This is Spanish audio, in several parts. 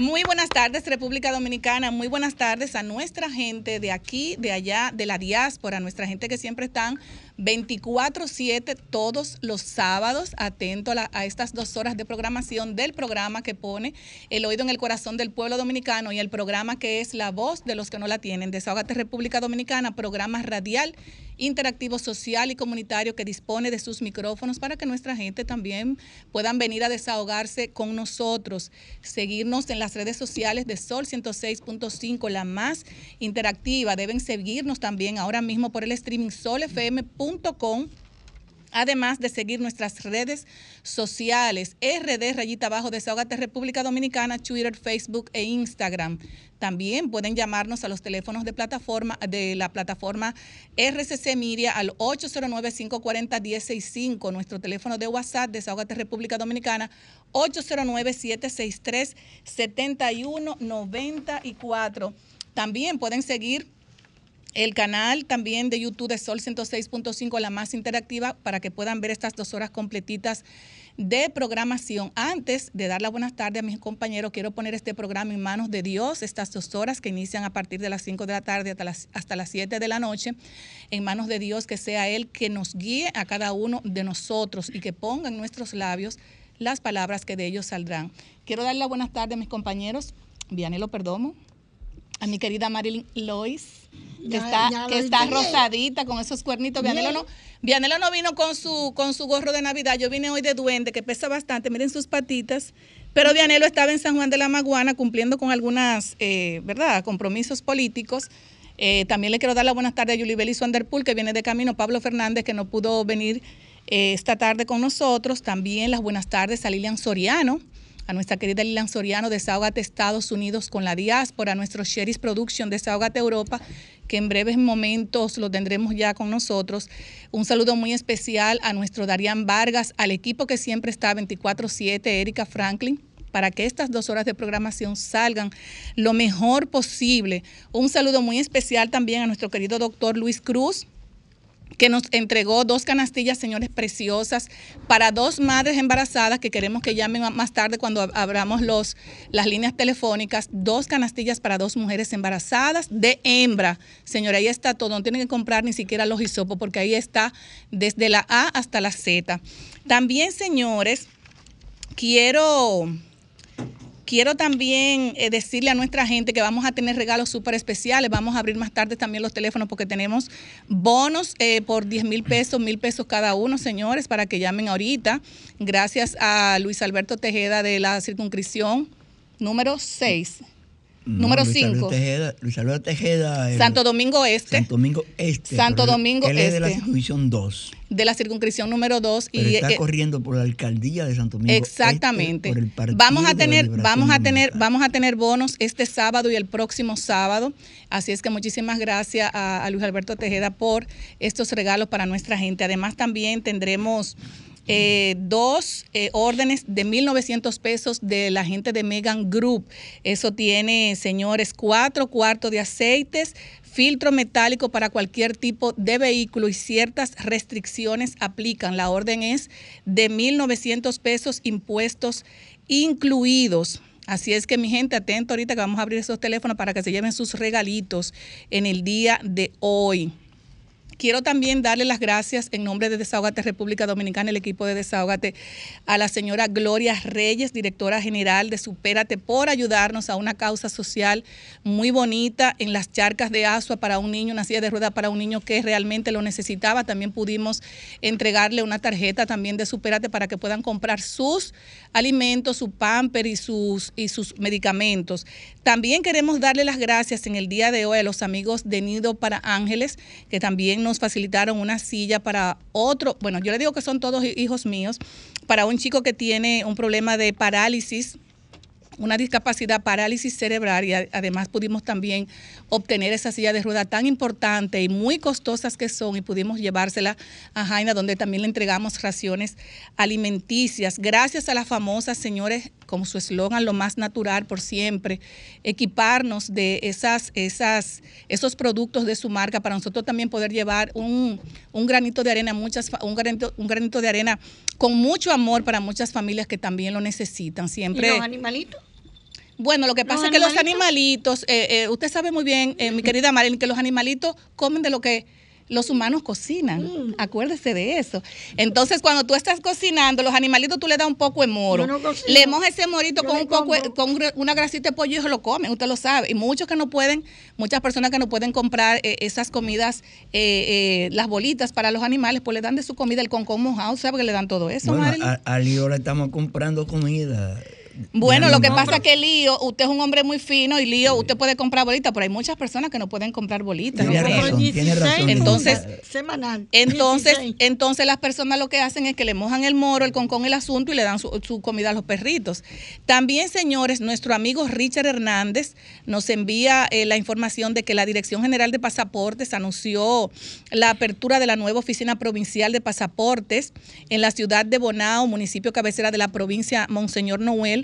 Muy buenas tardes, República Dominicana. Muy buenas tardes a nuestra gente de aquí, de allá, de la diáspora, nuestra gente que siempre están 24-7 todos los sábados, atento a, estas dos horas de programación del programa que pone el oído en el corazón del pueblo dominicano y el programa que es la voz de los que no la tienen. Desahogate República Dominicana, programa radial interactivo social y comunitario que dispone de sus micrófonos para que nuestra gente también puedan venir a desahogarse con nosotros, seguirnos en las redes sociales de Sol 106.5, la más interactiva. Deben seguirnos también ahora mismo por el streaming solfm.com además de seguir nuestras redes sociales, RD Rayita Abajo, Desahogate República Dominicana, Twitter, Facebook e Instagram. También pueden llamarnos a los teléfonos de plataforma de la plataforma RCC Miria al 809-540-1065, nuestro teléfono de WhatsApp, Desahogate República Dominicana, 809-763-7194. También pueden seguir el canal también de YouTube de Sol 106.5, la más interactiva, para que puedan ver estas dos horas completitas de programación. Antes de dar la buenas tardes a mis compañeros, quiero poner este programa en manos de Dios, estas dos horas que inician a partir de las 5 de la tarde hasta las, hasta las 7 de la noche, en manos de Dios, que sea Él que nos guíe a cada uno de nosotros y que ponga en nuestros labios las palabras que de ellos saldrán. Quiero dar la buenas tardes a mis compañeros, Vianelo Perdomo, a mi querida Marilyn Lois que está, que está rosadita con esos cuernitos. Vianelo no, Vianelo no vino con su, con su gorro de Navidad. Yo vine hoy de duende, que pesa bastante. Miren sus patitas. Pero Vianelo estaba en San Juan de la Maguana cumpliendo con algunas, eh, ¿verdad?, compromisos políticos. Eh, también le quiero dar la buenas tardes a Julie Bellis Wanderpool, que viene de camino. Pablo Fernández, que no pudo venir eh, esta tarde con nosotros. También las buenas tardes a Lilian Soriano a nuestra querida Lilian Soriano, Desahogate Estados Unidos con la diáspora, a nuestro Sheris Production, Desahogate Europa, que en breves momentos lo tendremos ya con nosotros. Un saludo muy especial a nuestro Darían Vargas, al equipo que siempre está 24-7, Erika Franklin para que estas dos horas de programación salgan lo mejor posible. Un saludo muy especial también a nuestro querido doctor Luis Cruz, que nos entregó dos canastillas, señores, preciosas para dos madres embarazadas que queremos que llamen más tarde cuando abramos los, las líneas telefónicas. Dos canastillas para dos mujeres embarazadas de hembra. Señora, ahí está todo. No tienen que comprar ni siquiera los hisopos porque ahí está desde la A hasta la Z. También, señores, quiero Quiero también eh, decirle a nuestra gente que vamos a tener regalos súper especiales. Vamos a abrir más tarde también los teléfonos porque tenemos bonos eh, por 10 mil pesos, mil pesos cada uno, señores, para que llamen ahorita. Gracias a Luis Alberto Tejeda de la circunscripción número 6 Número 5. Luis Alberto Tejeda. Santo Domingo Este. Santo Domingo Este. Santo Domingo él Este. Es de la circunscripción 2. De la circunscripción número 2. Y está eh, corriendo por la alcaldía de Santo Domingo. Este, Exactamente. Este, por el vamos a tener, vamos a tener, vamos a tener bonos este sábado y el próximo sábado. Así es que muchísimas gracias a, a Luis Alberto Tejeda por estos regalos para nuestra gente. Además, también tendremos eh, dos eh, órdenes de 1.900 pesos de la gente de Megan Group. Eso tiene, señores, cuatro cuartos de aceites, filtro metálico para cualquier tipo de vehículo y ciertas restricciones aplican. La orden es de 1.900 pesos impuestos incluidos. Así es que mi gente, atento ahorita que vamos a abrir esos teléfonos para que se lleven sus regalitos en el día de hoy. Quiero también darle las gracias en nombre de Desahogate República Dominicana, el equipo de Desahogate, a la señora Gloria Reyes, directora general de Supérate, por ayudarnos a una causa social muy bonita en las charcas de Asua para un niño, una silla de ruedas para un niño que realmente lo necesitaba. También pudimos entregarle una tarjeta también de Supérate para que puedan comprar sus alimentos, su pamper y sus, y sus medicamentos. También queremos darle las gracias en el día de hoy a los amigos de Nido para Ángeles, que también nos facilitaron una silla para otro, bueno, yo le digo que son todos hijos míos, para un chico que tiene un problema de parálisis una discapacidad parálisis cerebral y además pudimos también obtener esa silla de rueda tan importante y muy costosas que son y pudimos llevársela a Jaina donde también le entregamos raciones alimenticias. Gracias a las famosas señores, como su eslogan, lo más natural por siempre, equiparnos de esas, esas, esos productos de su marca para nosotros también poder llevar un, granito de arena, muchas, un, granito, un granito de arena con mucho amor para muchas familias que también lo necesitan. Siempre. ¿Y los animalitos? Bueno, lo que pasa es que los animalitos, eh, eh, usted sabe muy bien, eh, mi querida Marilyn, que los animalitos comen de lo que los humanos cocinan. Mm. Acuérdese de eso. Entonces, cuando tú estás cocinando, los animalitos tú le das un poco de moro. No le mojas ese morito Yo con un poco, con una grasita de pollo y se lo comen, usted lo sabe. Y muchos que no pueden, muchas personas que no pueden comprar eh, esas comidas, eh, eh, las bolitas para los animales, pues le dan de su comida el concón mojado, ¿sabe que le dan todo eso, Bueno, a, a le estamos comprando comida. Bueno, lo que pasa es que Lío, usted es un hombre muy fino y Lío, usted puede comprar bolitas, pero hay muchas personas que no pueden comprar bolitas. Tiene tiene 16 razón. Entonces- semanal. Entonces, 16. entonces las personas lo que hacen es que le mojan el moro, el concón, el asunto y le dan su, su comida a los perritos. También, señores, nuestro amigo Richard Hernández nos envía eh, la información de que la Dirección General de Pasaportes anunció la apertura de la nueva oficina provincial de pasaportes en la ciudad de Bonao, municipio cabecera de la provincia Monseñor Noel,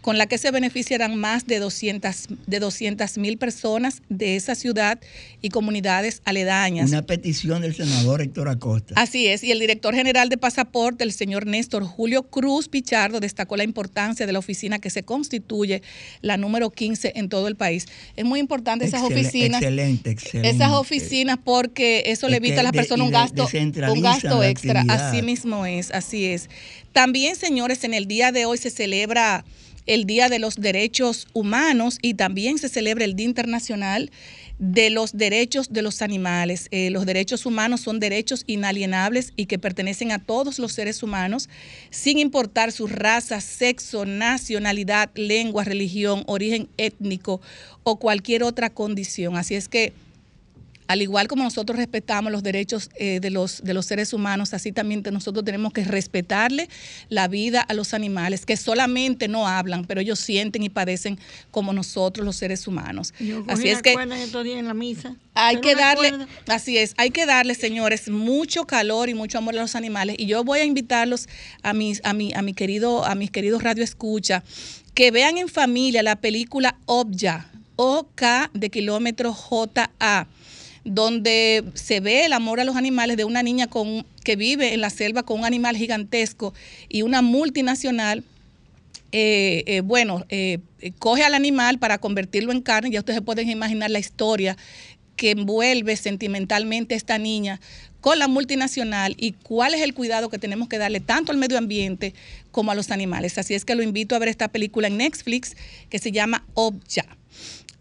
con la que se beneficiarán más de 200 de 200 mil personas de esa ciudad y comunidades aledañas. Una petición del senador Héctor Acosta. Así es, y el director general de pasaporte, el señor Néstor Julio Cruz Pichardo, destacó la importancia de la oficina que se constituye, la número 15 en todo el país. Es muy importante esas Excel- oficinas. Excelente, excelente. Esas oficinas porque eso le Es evita a las personas un gasto, un gasto extra. actividad. Así mismo es, así es. También, señores, en el día de hoy se celebra el Día de los Derechos Humanos y también se celebra el Día Internacional de los Derechos de los Animales. Eh, los derechos humanos son derechos inalienables y que pertenecen a todos los seres humanos, sin importar su raza, sexo, nacionalidad, lengua, religión, origen étnico o cualquier otra condición. Así es que al igual como nosotros respetamos los derechos eh, de, los, de los seres humanos, así también nosotros tenemos que respetarle la vida a los animales, que solamente no hablan, pero ellos sienten y padecen como nosotros los seres humanos. Yo Así es que en la misa. hay que darle, así es, hay que darle, señores, mucho calor y mucho amor a los animales. Y yo voy a invitarlos a mis, a mi, a mi querido, a mis queridos radio escucha, que vean en familia la película Obja, OK de kilómetro JA donde se ve el amor a los animales de una niña con, que vive en la selva con un animal gigantesco y una multinacional eh, eh, bueno, eh, coge al animal para convertirlo en carne, ya ustedes pueden imaginar la historia que envuelve sentimentalmente esta niña con la multinacional y cuál es el cuidado que tenemos que darle tanto al medio ambiente como a los animales. Así es que lo invito a ver esta película en Netflix que se llama Obja.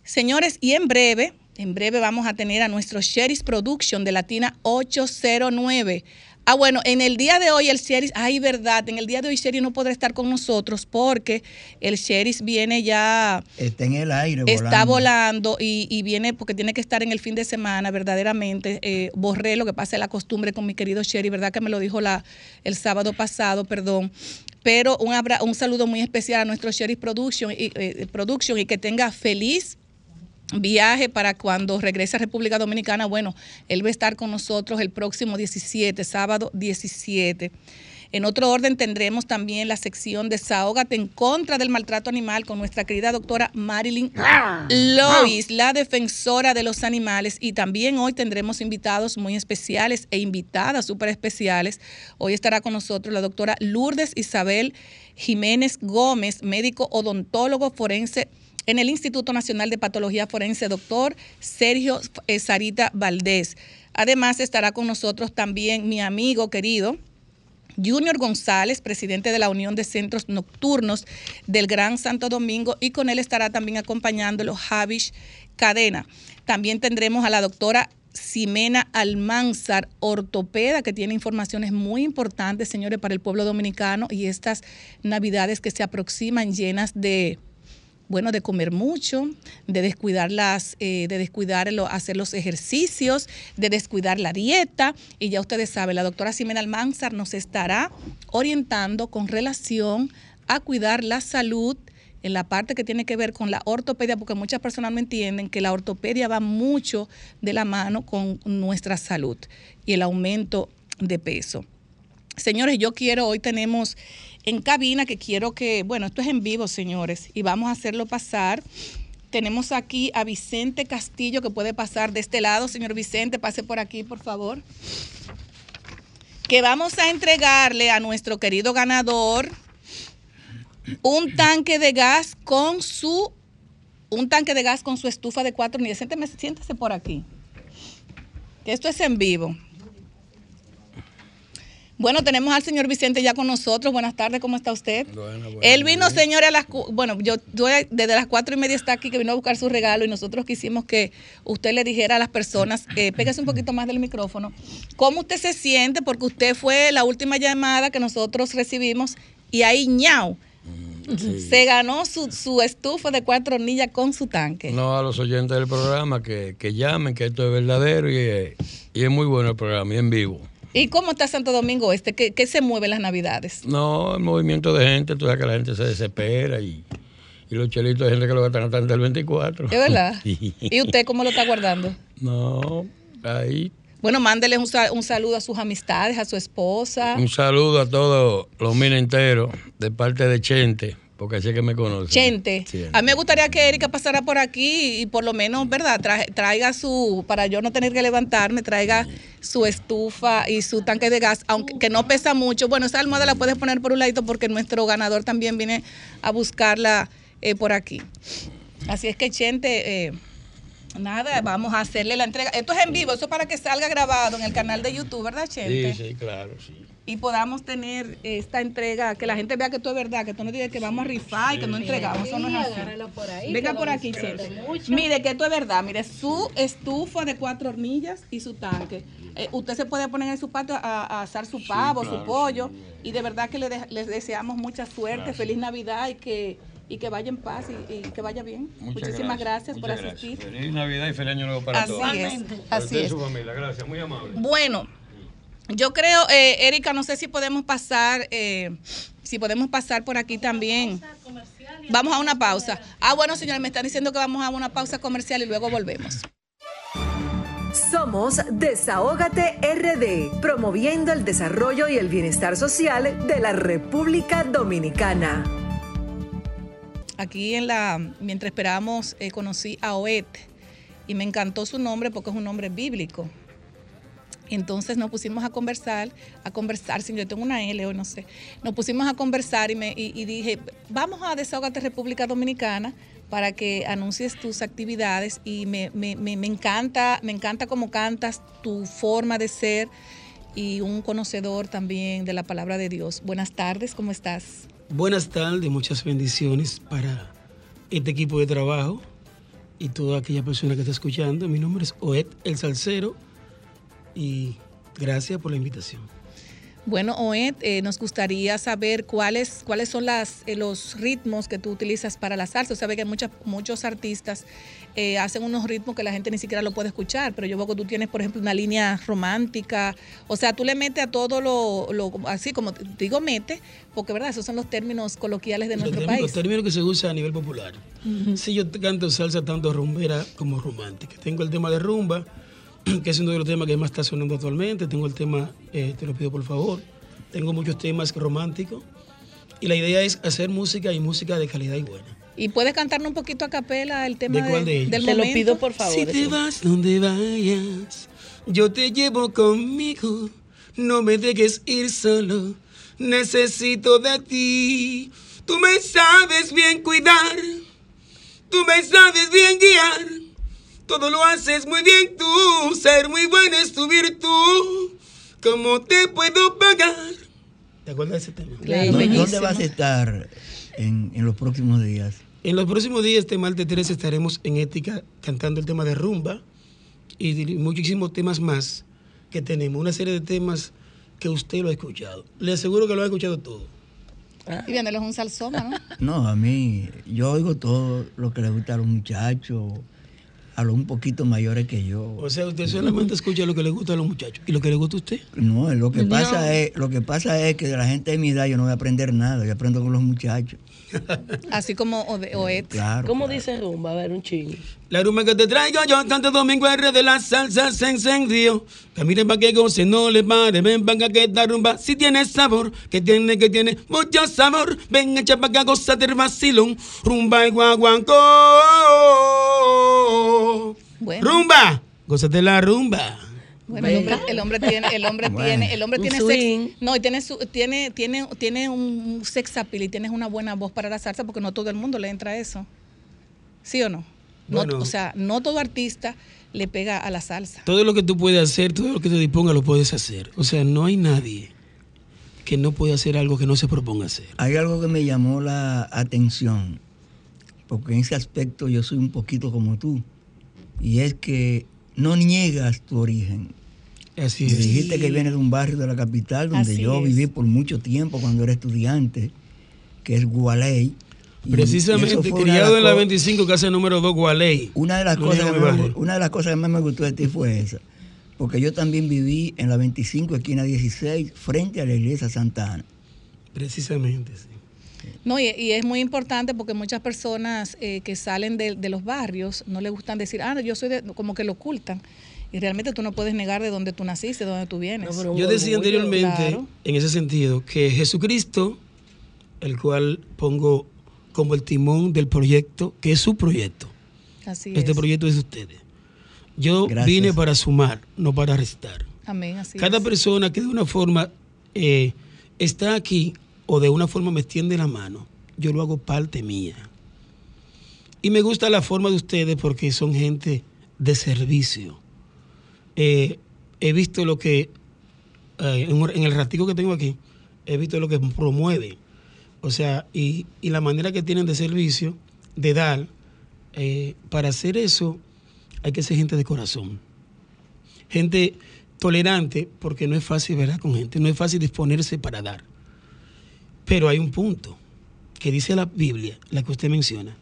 Señores, y en breve, en breve vamos a tener a nuestro Sheriff Production de Latina 809. Ah, bueno, en el día de hoy el Sheriff, ay, verdad, en el día de hoy Sheriff no podrá estar con nosotros porque el Sheriff viene ya, Está en el aire. está volando y, y viene porque tiene que estar en el fin de semana, verdaderamente. Eh, borré lo que pasa es la costumbre con mi querido Sheriff, ¿verdad? Que me lo dijo la, el sábado pasado, perdón. Pero un, abra- un saludo muy especial a nuestro Sheriff Production y, eh, Production y que tenga feliz viaje para cuando regrese a República Dominicana. Bueno, él va a estar con nosotros el próximo 17, sábado 17. En otro orden tendremos también la sección Desahógate en contra del maltrato animal con nuestra querida doctora Marilyn Lois, la defensora de los animales. Y también hoy tendremos invitados muy especiales e invitadas súper especiales. Hoy estará con nosotros la doctora Lourdes Isabel Jiménez Gómez, médico odontólogo forense en el Instituto Nacional de Patología Forense, doctor Sergio eh, Sarita Valdés. Además estará con nosotros también mi amigo querido. Junior González, presidente de la Unión de Centros Nocturnos del Gran Santo Domingo, y con él estará también acompañándolo Javish Cadena. También tendremos a la doctora Ximena Almanzar, ortopeda, que tiene informaciones muy importantes, señores, para el pueblo dominicano y estas navidades que se aproximan llenas de, bueno, de comer mucho, de descuidar las, eh, de descuidar hacer los ejercicios, de descuidar la dieta. Y ya ustedes saben, la doctora Ximena Almanzar nos estará orientando con relación a cuidar la salud en la parte que tiene que ver con la ortopedia, porque muchas personas no entienden que la ortopedia va mucho de la mano con nuestra salud y el aumento de peso. Señores, yo quiero, hoy tenemos en cabina que quiero que, bueno, esto es en vivo, señores, y vamos a hacerlo pasar. Tenemos aquí a Vicente Castillo que puede pasar de este lado. Señor Vicente, pase por aquí, por favor. Que vamos a entregarle a nuestro querido ganador un tanque de gas con su un tanque de gas con su estufa de cuatro hornillas. Siénteme- siéntese por aquí. Que esto es en vivo. Bueno, tenemos al señor Vicente ya con nosotros. Buenas tardes, ¿cómo está usted? Él vino, señores, a las... Bueno, yo, yo desde las cuatro y media está aquí, que vino a buscar su regalo y nosotros quisimos que usted le dijera a las personas, eh, pégase un poquito más del micrófono, cómo usted se siente, porque usted fue la última llamada que nosotros recibimos y ahí, ñau, se ganó su, su estufa de cuatro hornillas con su tanque. No, a los oyentes del programa que, que llamen, que esto es verdadero y, es- y es muy bueno el programa y en vivo. ¿Y cómo está Santo Domingo Este? ¿Qué, qué se mueve en las Navidades? No, el movimiento de gente, tú sabes que la gente se desespera y, y los chelitos de gente que lo gastan hasta el 24. ¿Es verdad? Sí. ¿Y usted cómo lo está guardando? No, ahí. Bueno, mándele un, sa- un saludo a sus amistades, a su esposa. Un saludo a todos los mineros de parte de Chente, porque así es que me conocen. Chente. Chente. A mí me gustaría que Erika pasara por aquí y por lo menos, ¿verdad? Tra- traiga su, para yo no tener que levantarme, traiga su estufa y su tanque de gas, aunque que no pesa mucho. Bueno, esa almohada la puedes poner por un ladito porque nuestro ganador también viene a buscarla eh, por aquí. Así es que, Chente, eh, nada, vamos a hacerle la entrega. Esto es en vivo, eso es para que salga grabado en el canal de YouTube, ¿verdad, Chente? Sí, sí, claro, sí. Y podamos tener esta entrega, que la gente vea que esto es verdad, que tú no dices que vamos a rifar y que no entregamos, eso no es así. Venga por aquí. Mire que esto es verdad, mire, su estufa de cuatro hornillas y su tanque. Eh, usted se puede poner en su patio a, a asar su pavo, su pollo, y de verdad que le de- les deseamos mucha suerte, feliz Navidad y que, y que vaya en paz y, y que vaya bien. Muchas Muchísimas gracias, por asistir. Feliz Navidad y feliz Año Nuevo para Así todos. es, así es. su familia, gracias, muy amable. Bueno, yo creo, eh, Erika, no sé si podemos pasar, eh, si podemos pasar por aquí también. Vamos a una pausa. Ah, bueno, señores, me están diciendo que vamos a una pausa comercial y luego volvemos. Somos Desahógate RD, promoviendo el desarrollo y el bienestar social de la República Dominicana. Aquí en la, mientras esperábamos, eh, conocí a Oet y me encantó su nombre porque es un nombre bíblico. Entonces nos pusimos a conversar, a conversar, si yo tengo una L hoy no sé, nos pusimos a conversar y, me, y, dije, vamos a Desahogate República Dominicana para que anuncies tus actividades y me, me, me encanta, me encanta cómo cantas, tu forma de ser y un conocedor también de la palabra de Dios. Buenas tardes, ¿cómo estás? Buenas tardes, muchas bendiciones para este equipo de trabajo y toda aquella persona que está escuchando. Mi nombre es Oed El Salcero y gracias por la invitación. Bueno, Oed, eh, nos gustaría saber cuáles, cuáles son las, eh, los ritmos que tú utilizas para la salsa. Sabe que muchas, muchos artistas eh, hacen unos ritmos que la gente ni siquiera lo puede escuchar, pero yo veo que tú tienes, por ejemplo, una línea romántica. O sea, tú le metes a todo lo, lo- así como digo, mete, porque verdad, esos son los términos coloquiales de Los nuestro términos, país. los términos que se usa a nivel popular. Sí, yo canto salsa tanto rumbera como romántica. Tengo el tema de rumba, que es uno de los temas que más está sonando actualmente. Tengo el tema, eh, te lo pido por favor. Tengo muchos temas románticos. Y la idea es hacer música y música de calidad y buena. Y puedes cantarnos un poquito a capela el tema ¿De cuál de ellos? del Te lo momento. pido por favor. Si te vas donde vayas, yo te llevo conmigo. No me dejes ir solo, necesito de ti. Tú me sabes bien cuidar, tú me sabes bien guiar. Todo lo haces muy bien tú, ser muy buena es tu virtud. ¿Cómo te puedo pagar? ¿Te acuerdas de ese tema? Claro, ¿Dónde- bellísimo. ¿Dónde vas a estar en, en los próximos días? En los próximos días, este martes 13, estaremos en Ética cantando el tema de rumba y muchísimos temas más que tenemos. Una serie de temas que usted lo ha escuchado. Le aseguro que lo ha escuchado todo. Y viéndolo es un salsómano. No, a mí, yo oigo todo lo que le gusta a los muchachos, a los un poquito mayores que yo. O sea, usted solamente escucha lo que le gusta a los muchachos. ¿Y lo que le gusta a usted? No, lo que pasa es, lo que pasa es que de la gente de mi edad yo no voy a aprender nada, yo aprendo con los muchachos. Así como Ode- Oed. Claro. ¿Cómo claro. dice rumba? A ver, un chingo. La rumba que te traigo yo, Santo Domingo R de la salsa se encendió. Caminen pa' que goce, no le pare, ven pa' que esta rumba si tiene sabor, que tiene, que tiene mucho sabor. Ven, echa pa' acá, goza del vacilón, rumba y guaguancó. Bueno. Rumba, gózate la rumba. Bueno, el hombre, el hombre tiene, el hombre Bueno. tiene, el hombre tiene sex, no, y tiene su, tiene, tiene, tiene un sex appeal y tienes una buena voz para la salsa porque no todo el mundo le entra a eso. ¿Sí o no? no o sea, no todo artista le pega a la salsa. Todo lo que tú puedes hacer, todo lo que te disponga, lo puedes hacer. O sea, no hay nadie que no pueda hacer algo que no se proponga hacer. Hay algo que me llamó la atención, porque en ese aspecto yo soy un poquito como tú, y es que no niegas tu origen. Así es. dijiste que vienes de un barrio de la capital donde Así yo es. viví por mucho tiempo cuando era estudiante, que es Gualey. Precisamente, criado en la co- 25, casa número 2, Gualey. Una de, las cosas que una de las cosas que más me gustó de ti fue esa. Porque yo también viví en la 25, esquina 16, frente a la iglesia Santa Ana. Precisamente, sí. No, y, y es muy importante porque muchas personas eh, que salen de, de los barrios no les gustan decir, ah, no, yo soy de, como que lo ocultan. Y realmente tú no puedes negar de dónde tú naciste, de dónde tú vienes. No, pero- Yo decía anteriormente, claro. en ese sentido, que Jesucristo, el cual pongo como el timón del proyecto, que es su proyecto, Así este es. proyecto es de ustedes. Yo Gracias. vine para sumar, no para restar. Amén, así Cada es. persona que de una forma eh, está aquí o de una forma me extiende la mano, yo lo hago parte mía. Y me gusta la forma de ustedes porque son gente de servicio. Eh, he visto lo que, eh, en, el ratico que tengo aquí, he visto lo que promueve. O sea, y, y la manera que tienen de servicio, de dar, eh, para hacer eso hay que ser gente de corazón gente tolerante, porque no es fácil, ¿verdad? Con gente, no es fácil disponerse para dar. Pero hay un punto que dice la Biblia, la que usted menciona,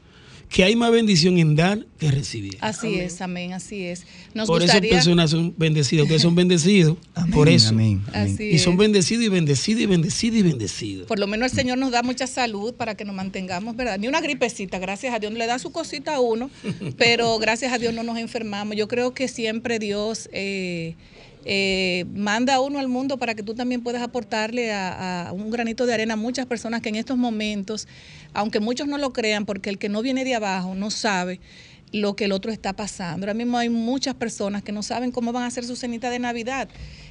que hay más bendición en dar que recibir. Así es, amén, así es. Nos por eso gustaría, personas son bendecidos, ustedes son bendecidos, Amén, por eso. amén, amén. Así Y son bendecidos y bendecidos y bendecidos y bendecidos. Por lo menos el Señor nos da mucha salud para que nos mantengamos, ¿verdad? Ni una gripecita, gracias a Dios. Le da su cosita a uno, pero gracias a Dios no nos enfermamos. Yo creo que siempre Dios eh, eh, manda a uno al mundo para que tú también puedas aportarle a, a un granito de arena a muchas personas que en estos momentos, aunque muchos no lo crean, porque el que no viene de abajo no sabe lo que el otro está pasando. Ahora mismo hay muchas personas que no saben cómo van a hacer su cenita de Navidad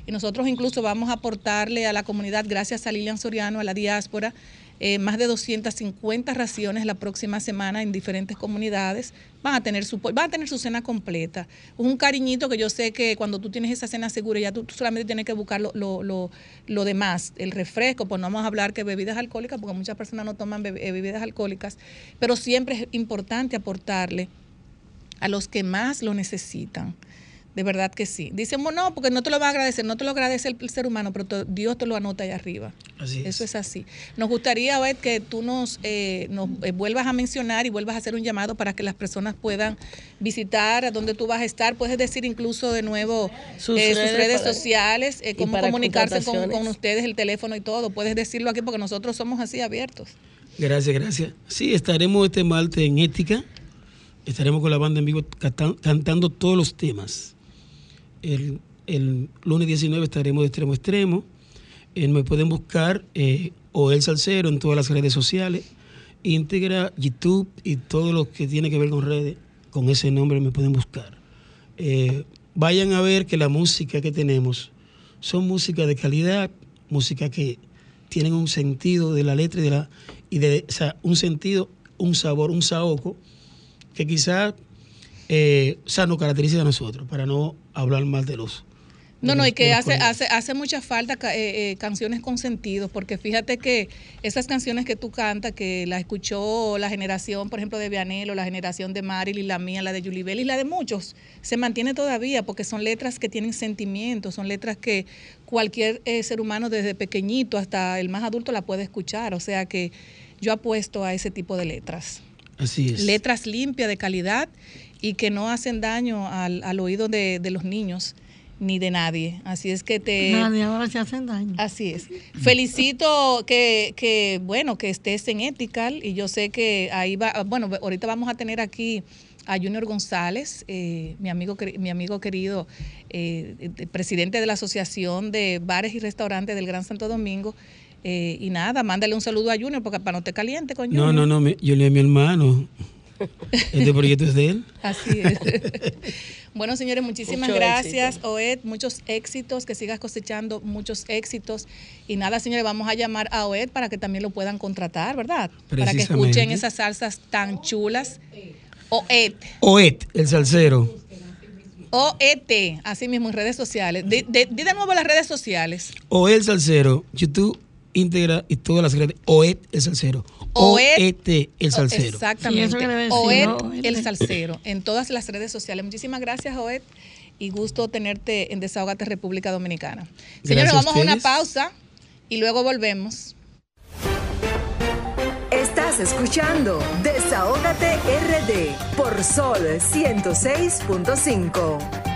y nosotros incluso vamos a aportarle a la comunidad, gracias a Lilian Soriano, a la diáspora, eh, más de 250 raciones la próxima semana en diferentes comunidades. Van a tener su van a tener su cena completa. Un cariñito que yo sé que cuando tú tienes esa cena segura, ya tú, solamente tienes que buscar lo, lo, lo, lo demás, el refresco, pues no vamos a hablar que bebidas alcohólicas, porque muchas personas no toman eh, bebidas alcohólicas, pero siempre es importante aportarle a los que más lo necesitan. De verdad que sí. Dicen, "Bueno, no, porque no te lo va a agradecer, no te lo agradece el, el ser humano, pero te- Dios te lo anota ahí arriba. Así. Eso es así. Nos gustaría, ver que tú nos, eh, nos eh, vuelvas a mencionar y vuelvas a hacer un llamado para que las personas puedan visitar a dónde tú vas a estar. Puedes decir incluso de nuevo Sus eh, sus redes para- sociales, eh, cómo comunicarse con, con ustedes, el teléfono y todo. Puedes decirlo aquí porque nosotros somos así abiertos. Gracias, gracias. Sí, estaremos este martes en Ética. Estaremos con la banda en vivo canta- cantando todos los temas. El, el lunes 19 estaremos de extremo a extremo. Eh, me pueden buscar eh, o El Salcero en todas las redes sociales. Íntegra, YouTube y todo lo que tiene que ver con redes. Con ese nombre me pueden buscar. Eh, vayan a ver que la música que tenemos son música de calidad, música que tienen un sentido de la letra y de la y de o sea, un sentido, un sabor, un saoco que quizás o sea, nos caracteriza a nosotros para no hablar mal de los No, de no, los- y que hace, hace, hace mucha falta eh, eh, canciones con sentido, porque fíjate que esas canciones que tú cantas, que las escuchó la generación, por ejemplo, de Vianelo, la generación de Marilyn, la mía, la de Julie Bell y la de muchos, se mantiene todavía, porque son letras que tienen sentimientos, son letras que cualquier eh, ser humano desde pequeñito hasta el más adulto la puede escuchar, o sea que yo apuesto a ese tipo de letras. Así es. letras limpias, de calidad y que no hacen daño al, al oído de, de los niños ni de nadie. Así es que te... Nadie ahora se hacen daño. Así es. Felicito que, que, bueno, que estés en Ethical y yo sé que ahí va, bueno, ahorita vamos a tener aquí a Junior González, eh, mi, amigo, mi amigo querido, eh, presidente de la Asociación de Bares y Restaurantes del Gran Santo Domingo. Eh, y nada, mándale un saludo a Junior porque para no te caliente con No, Junior. no, no, yo le a mi hermano. Este proyecto es de él. Así es. bueno, señores, muchísimas Mucho gracias, éxito. Oed. Muchos éxitos, que sigas cosechando muchos éxitos. Y nada, señores, vamos a llamar a Oed para que también lo puedan contratar, ¿verdad? Para que escuchen esas salsas tan chulas. OET. OET, el salsero. OET, así mismo en redes sociales. Di de, nuevo las redes sociales. OET, el salsero. YouTube, íntegra y todas las redes. OET, el salsero. OET, OET, el salsero. Exactamente. OET, el salsero, en todas las redes sociales. Muchísimas gracias, OET, y gusto tenerte en Desahogate República Dominicana. Señores, Gracias a vamos a una pausa y luego volvemos. Estás escuchando Desahógate RD por Sol 106.5.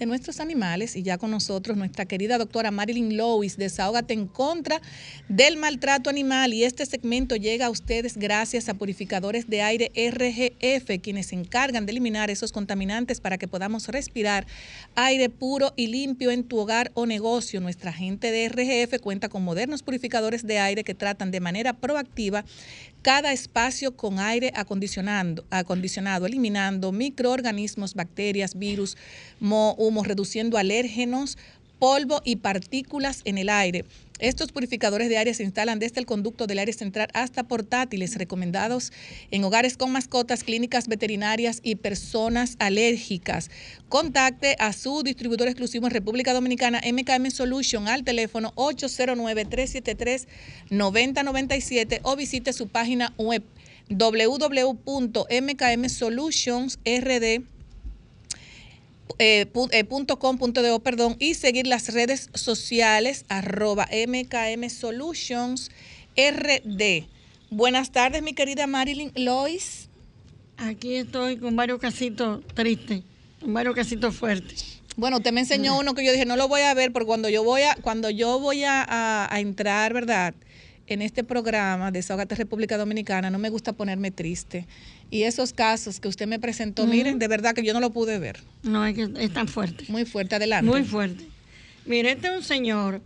De nuestros animales y ya con nosotros nuestra querida doctora Marilyn Lois, desahógate en contra del maltrato animal y este segmento llega a ustedes gracias a purificadores de aire RGF, quienes se encargan de eliminar esos contaminantes para que podamos respirar aire puro y limpio en tu hogar o negocio. Nuestra gente de RGF cuenta con modernos purificadores de aire que tratan de manera proactiva cada espacio con aire acondicionando, acondicionado, eliminando microorganismos, bacterias, virus, mo- humos, reduciendo alérgenos, polvo y partículas en el aire. Estos purificadores de aire se instalan desde el conducto del aire central hasta portátiles recomendados en hogares con mascotas, clínicas veterinarias y personas alérgicas. Contacte a su distribuidor exclusivo en República Dominicana, MKM Solution, al teléfono 809-373-9097 o visite su página web www.mkmsolutionsrd eh, pu- eh, punto com, punto de o, perdón, y seguir las redes sociales arroba MKM Solutions RD. Buenas tardes, mi querida Marilyn Lois. Aquí estoy con varios casitos tristes, con varios casitos fuertes. Bueno, usted me enseñó uno que yo dije, no lo voy a ver, porque cuando yo voy a, cuando yo voy a, a- a entrar, ¿verdad? En este programa de Desahogate República Dominicana, no me gusta ponerme triste. Y esos casos que usted me presentó, miren, de verdad que yo no lo pude ver. No, es que es tan fuerte. Muy fuerte, adelante. Muy fuerte. Mire, este es un señor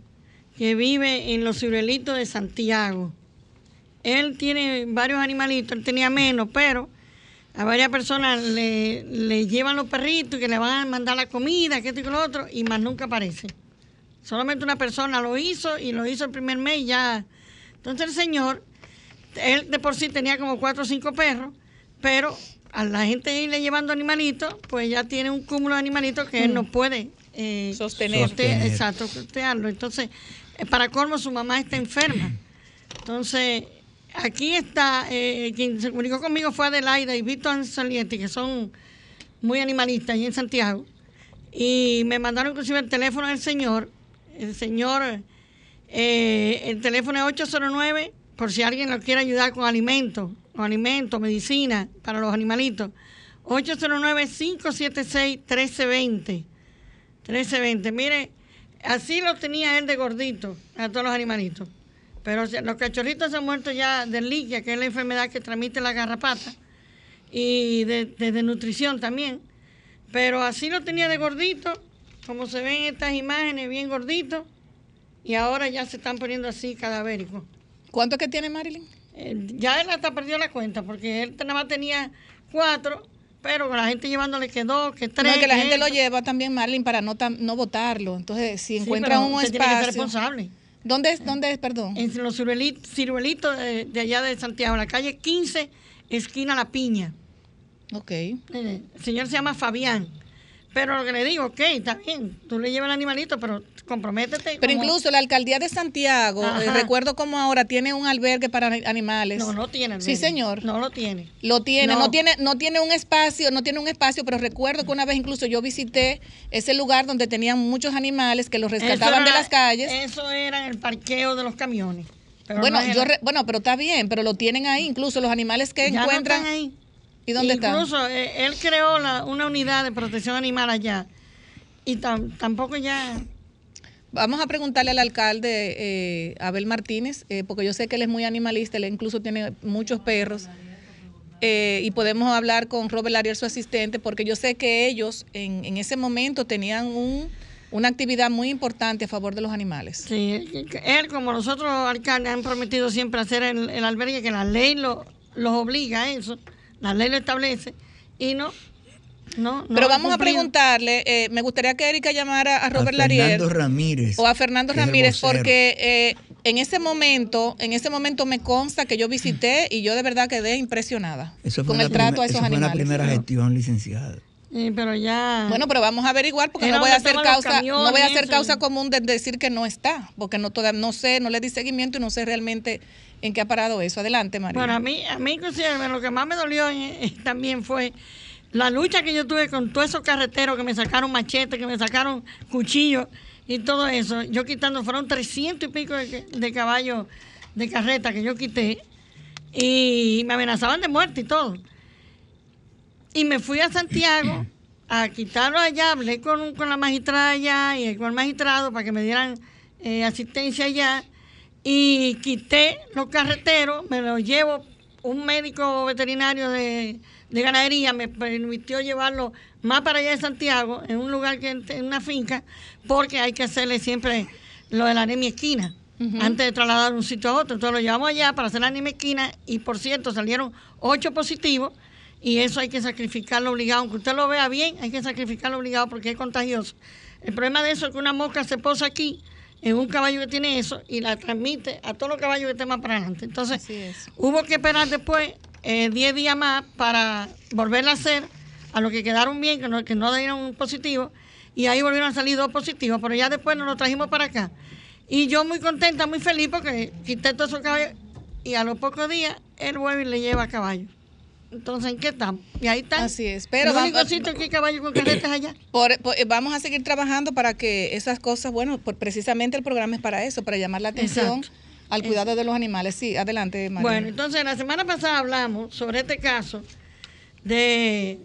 que vive en los ciruelitos de Santiago. Él tiene varios animalitos, él tenía menos, pero a varias personas le, le llevan los perritos y que le van a mandar la comida, que esto y que lo otro, y más nunca aparece. Solamente una persona lo hizo y lo hizo el primer mes y ya. Entonces el señor, él de por sí tenía como cuatro o cinco perros, pero a la gente irle llevando animalitos, pues ya tiene un cúmulo de animalitos que él no puede eh, Sostener. Sostener. Exacto, costearlo. Entonces, eh, para colmo, su mamá está enferma. Entonces, aquí está, eh, quien se comunicó conmigo fue Adelaida y Víctor Anzalietti, que son muy animalistas allí en Santiago. Y me mandaron inclusive el teléfono del señor. El señor, eh, el teléfono es 809, por si alguien lo quiere ayudar con alimentos, alimentos, medicina para los animalitos. 809-576-1320. 1320. Mire, así lo tenía él de gordito a todos los animalitos. Pero los cachorritos se han muerto ya de liquia, que es la enfermedad que transmite la garrapata, y de, de desnutrición también. Pero así lo tenía de gordito, como se ven en estas imágenes, bien gordito, y ahora ya se están poniendo así cadavéricos. ¿Cuánto que tiene Marilyn? Eh, ya él hasta perdió la cuenta, porque él nada más tenía cuatro, pero con la gente llevándole que dos, que tres. No, que la gente esto. lo lleva también, Marilyn, para no, tam- no votarlo. Entonces, si Sí, encuentran pero un usted tiene que ser espacio. responsable. ¿Dónde es? ¿Dónde es? Perdón. En los ciruelitos, ciruelitos de, de allá de Santiago, la calle 15, esquina La Piña. Ok. Eh, El señor se llama Fabián. Pero lo que le digo, ok, está bien, tú le llevas el animalito, pero comprométete. Pero como- incluso la alcaldía de Santiago, eh, recuerdo como ahora tiene un albergue para animales. No, no tiene. Sí, señor. No lo tiene. Lo tiene, no. No. tiene, no tiene un espacio, no tiene un espacio, pero recuerdo que una vez incluso yo visité ese lugar donde tenían muchos animales que los rescataban de las calles. Eso era el parqueo de los camiones. Pero bueno, no yo re- bueno, pero está bien, pero lo tienen ahí, incluso los animales que ya no encuentran. están ahí. ¿Y dónde? Incluso eh, él creó la- una unidad de protección animal allá. Y tam- tampoco ya. Vamos a preguntarle al alcalde eh, Abel Martínez, eh, porque yo sé que él es muy animalista, él incluso tiene muchos perros. Eh, y podemos hablar con Robert Ariel, su asistente, porque yo sé que ellos en, en ese momento tenían un, una actividad muy importante a favor de los animales. Sí, él, como los otros alcaldes, han prometido siempre hacer el, el albergue, que la ley lo, los obliga a eso. La ley lo establece. Y no. No, no Pero vamos a preguntarle, eh, me gustaría que Erika llamara a Robert a Larier Fernando Ramírez. o a Fernando Ramírez porque eh, en ese momento, en ese momento me consta que yo visité y yo de verdad quedé impresionada Eso fue con el trato a esos eso fue animales. la primera gestión, licenciada. Sí, pero ya. Bueno, pero vamos a averiguar porque no voy a hacer causa, no voy a hacer causa común de decir que no está, porque no toda, no sé, no le di seguimiento y no sé realmente en qué ha parado eso. Adelante, María. Bueno, a mí, a mí inclusive lo que más me dolió también fue la lucha que yo tuve con todos esos carreteros que me sacaron machetes, que me sacaron cuchillos y todo eso. Yo quitando, fueron 300 y pico de, de caballos de carreta que yo quité y me amenazaban de muerte y todo. Y me fui a Santiago a quitarlo allá, hablé con, con la magistrada allá y con el magistrado para que me dieran eh, asistencia allá y quité los carreteros, me los llevo, un médico veterinario de, de ganadería me permitió llevarlo más para allá de Santiago, en un lugar que en una finca, porque hay que hacerle siempre lo de la anemia esquina. Antes de trasladar un sitio a otro, entonces lo llevamos allá para hacer la anemia esquina y por cierto salieron ocho positivos y eso hay que sacrificarlo obligado, aunque usted lo vea bien, hay que sacrificarlo obligado porque es contagioso. El problema de eso es que una mosca se posa aquí en un caballo que tiene eso y la transmite a todos los caballos que estén más para adelante. Entonces, hubo que esperar después eh, 10 días más para volverla a hacer a los que quedaron bien, que no, que no dieron un positivo, y ahí volvieron a salir dos positivos, pero ya después nos lo trajimos para acá. Y yo muy contenta, muy feliz porque quité todos esos caballos y a los pocos días él vuelve y le lleva a caballo. Entonces, ¿en qué estamos? Y ahí está. Así es, pero el único vamos- sitio que caballo con carretas allá. Por- por- vamos a seguir trabajando para que esas cosas, bueno, por, precisamente el programa es para eso, para llamar la atención Exacto. al cuidado de los animales. Sí, adelante, María. Bueno, entonces la semana pasada hablamos sobre este caso de,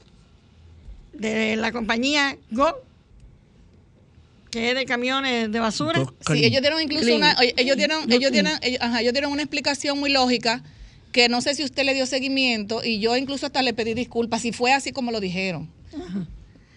de la compañía Go, que es de camiones de basura. Sí, ellos dieron incluso Clean. una, ellos dieron, ellos dieron, ellos, ajá, ellos dieron una explicación muy lógica que no sé si usted le dio seguimiento y yo incluso hasta le pedí disculpas si fue así como lo dijeron.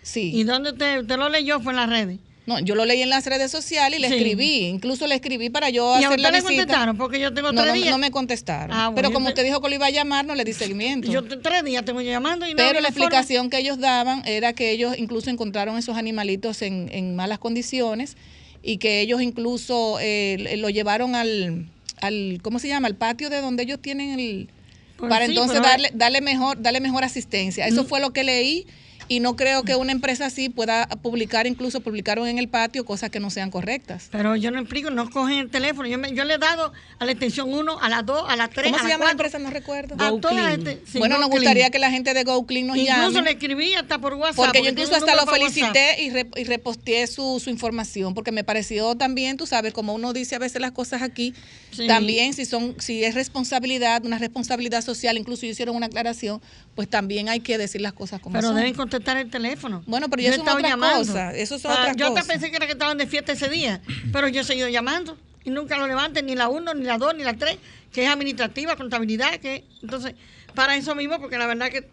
Sí. ¿Y dónde usted, usted lo leyó? Fue en las redes. No, yo lo leí en las redes sociales y le Sí. escribí, incluso le escribí para yo ¿Y a hacer la le visita. contestaron? Porque yo tengo No, tres no, días. no me contestaron. Ah, bueno, pero como te- usted dijo que lo iba a llamar, no le di seguimiento. Yo tres días tengo llamando y no pero la forma. explicación que ellos daban era que ellos incluso encontraron esos animalitos en, en malas condiciones y que ellos incluso eh, lo llevaron al, al, ¿cómo se llama? Al patio de donde ellos tienen el... Pues para sí, entonces darle, darle, mejor, darle mejor asistencia. Eso fue lo que leí y no creo que una empresa así pueda publicar, incluso publicaron en el patio cosas que no sean correctas. Pero yo no explico, no cogen el teléfono. Yo, me- yo le he dado a la extensión 1, a las 2, a las 3, ¿Cómo a se llama la 4. empresa? No recuerdo. A toda la Clean. gente. sí, bueno, Go nos Clean. gustaría que la gente de Go Clean nos Incluso llame. le escribí hasta por WhatsApp. Porque yo incluso hasta lo felicité y, re- y reposteé su, su información, porque me pareció también, tú sabes, como uno dice a veces las cosas aquí, Sí. también si son, si es responsabilidad, una responsabilidad social, incluso hicieron una aclaración, pues también hay que decir las cosas como Pero son. deben contestar el teléfono. Bueno, pero Yo he son estado otras llamando. cosas, eso son Ah, otras yo cosas. pensé que era que estaban de fiesta ese día, pero yo he seguido llamando y nunca lo levanten, ni la 1, ni la 2, ni la 3, que es administrativa, contabilidad, que entonces, para eso mismo, porque la verdad que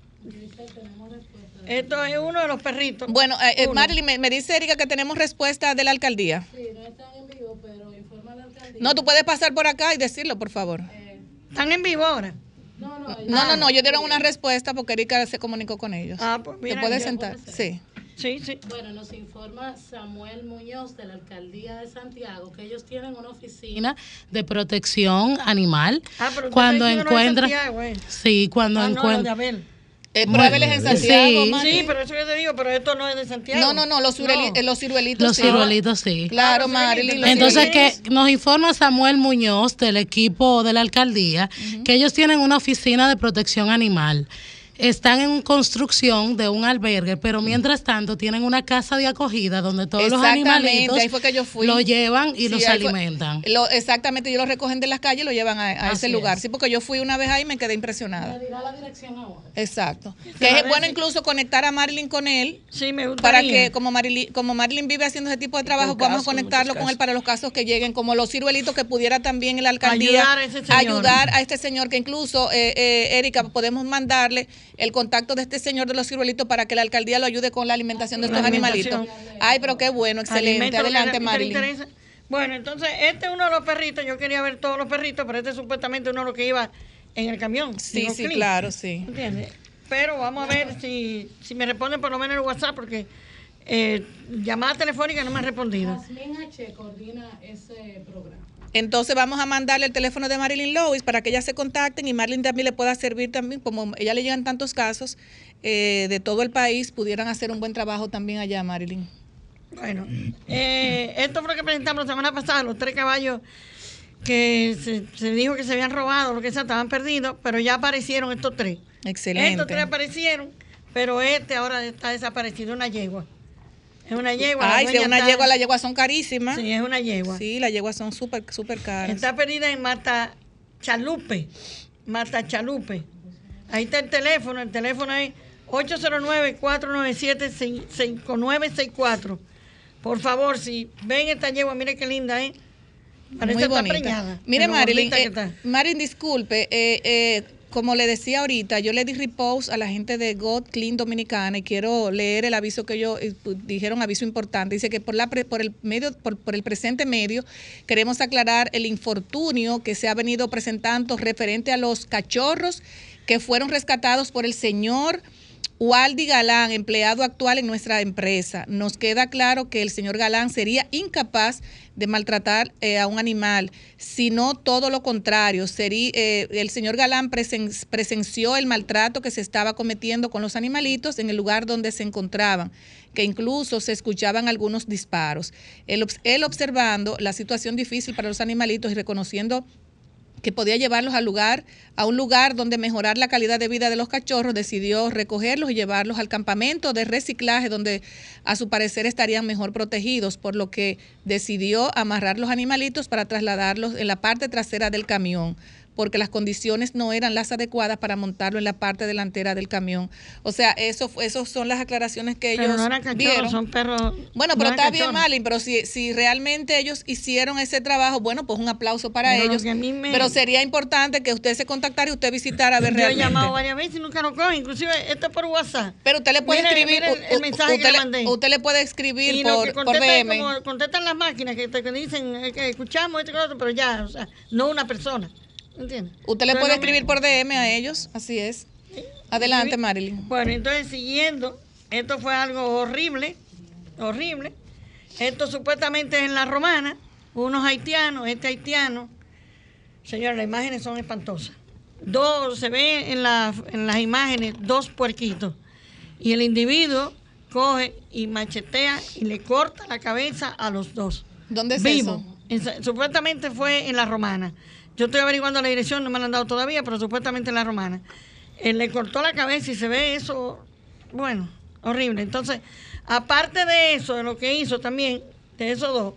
esto es uno de los perritos. Bueno, eh, eh, me, me dice Erika que tenemos respuesta de la alcaldía. No, tú puedes pasar por acá y decirlo, por favor. Están en vivo ahora. No, no, no, ellos dieron una respuesta porque Erika se comunicó con ellos. Ah, pues mira, ¿Te puedes sentar? Sí. Sí, sí. Bueno, nos informa Samuel Muñoz de la Alcaldía de Santiago que ellos tienen una oficina de protección animal. Ah, pero cuando encuentran, Santiago, eh. sí, cuando Ah, no, lo de encuentran, Abel. Eh, pruébeles en Santiago, sí. Marilyn. Sí, pero eso yo te digo, pero esto no es de Santiago. No, no, no, los, eh, los ciruelitos. los sí. ciruelitos sí. Claro, Ah, los Marilyn. los Entonces que nos informa Samuel Muñoz del equipo de la alcaldía que ellos tienen una oficina de protección animal. Están en construcción de un albergue, pero mientras tanto tienen una casa de acogida donde todos los animalitos ahí fue que yo fui. lo llevan y Sí, los alimentan. Lo- exactamente, ellos lo recogen de las calles y lo llevan a, a ese lugar. es. Sí, porque yo fui una vez ahí y me quedé impresionada. dirá la dirección ahora. Exacto. Que es bueno incluso conectar a Marilyn con él. Sí, me gusta. Para que, como Marilyn, como Marilyn vive haciendo ese tipo de trabajo, Con vamos a casos, conectarlo con él para los casos que lleguen, como los ciruelitos que pudiera también la alcaldía Ayudar a ese señor. ayudar a este señor, que incluso, eh, eh, Erika, podemos mandarle el contacto de este señor de los ciruelitos para que la alcaldía lo ayude con la alimentación de estos animalitos. Ay, pero qué bueno, excelente. Adelante, Marilyn. Bueno, entonces, este es uno de los perritos. Yo quería ver todos los perritos, pero este es supuestamente uno de los que iba en el camión. Sí, sí, claro, sí. ¿Entiendes? pero vamos a ver si, si me responden por lo menos el WhatsApp, porque eh, llamada telefónica no me han respondido. Jasmine H. coordina ese programa. Entonces vamos a mandarle el teléfono de Marilyn Lois para que ellas se contacten y Marilyn también le pueda servir también, como ella le llegan tantos casos eh, de todo el país, pudieran hacer un buen trabajo también allá, Marilyn. Bueno, eh, esto fue lo que presentamos la semana pasada, los tres caballos que se, se dijo que se habían robado, lo que sea, estaban perdidos, pero ya aparecieron estos tres. Excelente. Estos tres aparecieron, pero este ahora está desaparecido, una yegua. Es una yegua. Ay, si es una está- yegua, las yeguas son carísimas. Sí, es una yegua. Sí, las yeguas son súper, súper caras. Está perdida en Mata Chalupe. Mata Chalupe. Ahí está el teléfono. El teléfono es 809-497-5964. Por favor, si ven esta yegua, mire qué linda, ¿eh? Parece Muy que está bonita. preñada. Mire, Marilyn, eh. Marilyn, disculpe, eh, eh, como le decía ahorita, yo le di repost a la gente de God Clean Dominicana y quiero leer el aviso que ellos eh, pu- dijeron, aviso importante. Dice que por, la por, el medio, por el presente medio queremos aclarar el infortunio que se ha venido presentando referente a los cachorros que fueron rescatados por el señor Waldi Galán, empleado actual en nuestra empresa. Nos queda claro que el señor Galán sería incapaz de maltratar eh, a un animal, sino todo lo contrario. Eh, el señor Galán presen- presenció el maltrato que se estaba cometiendo con los animalitos en el lugar donde se encontraban, que incluso se escuchaban algunos disparos. Él observando la situación difícil para los animalitos y reconociendo que podía llevarlos al lugar, a un lugar donde mejorar la calidad de vida de los cachorros, decidió recogerlos y llevarlos al campamento de reciclaje donde a su parecer estarían mejor protegidos, por lo que decidió amarrar los animalitos para trasladarlos en la parte trasera del camión porque las condiciones no eran las adecuadas para montarlo en la parte delantera del camión. O sea, eso esos son las aclaraciones que Pero ellos no eran cachorros, vieron. son perros. Bueno, no pero está bien. Malin, pero si, si realmente ellos hicieron ese trabajo, bueno, pues un aplauso para Pero ellos. que me- Pero sería importante que usted se contactara y usted visitara a ver Yo he realmente. llamado varias veces y nunca lo cogen, inclusive esto es por WhatsApp. Pero usted le puede escribir, el u- mensaje que usted, le le, mandé. usted le puede escribir y por, que por DM. como contestan las máquinas que te que dicen eh, que escuchamos esto y otro, pero ya, o sea, no una persona. ¿Entiendes? Usted le Pero puede escribir por DM a ellos, así es. Adelante, Marilyn. Bueno, entonces siguiendo, esto fue algo horrible, horrible. Esto supuestamente es en la romana, unos haitianos, este haitiano, señores, las imágenes son espantosas. Dos, se ve en, la- en las imágenes dos puerquitos. Y el individuo coge y machetea y le corta la cabeza a los dos. ¿Dónde es Vivo. eso? En- supuestamente fue en la romana. Yo estoy averiguando la dirección, no me la han dado todavía, pero supuestamente en la romana. Él le cortó la cabeza y se ve eso, bueno, horrible. Entonces, aparte de eso, de lo que hizo también, de esos dos,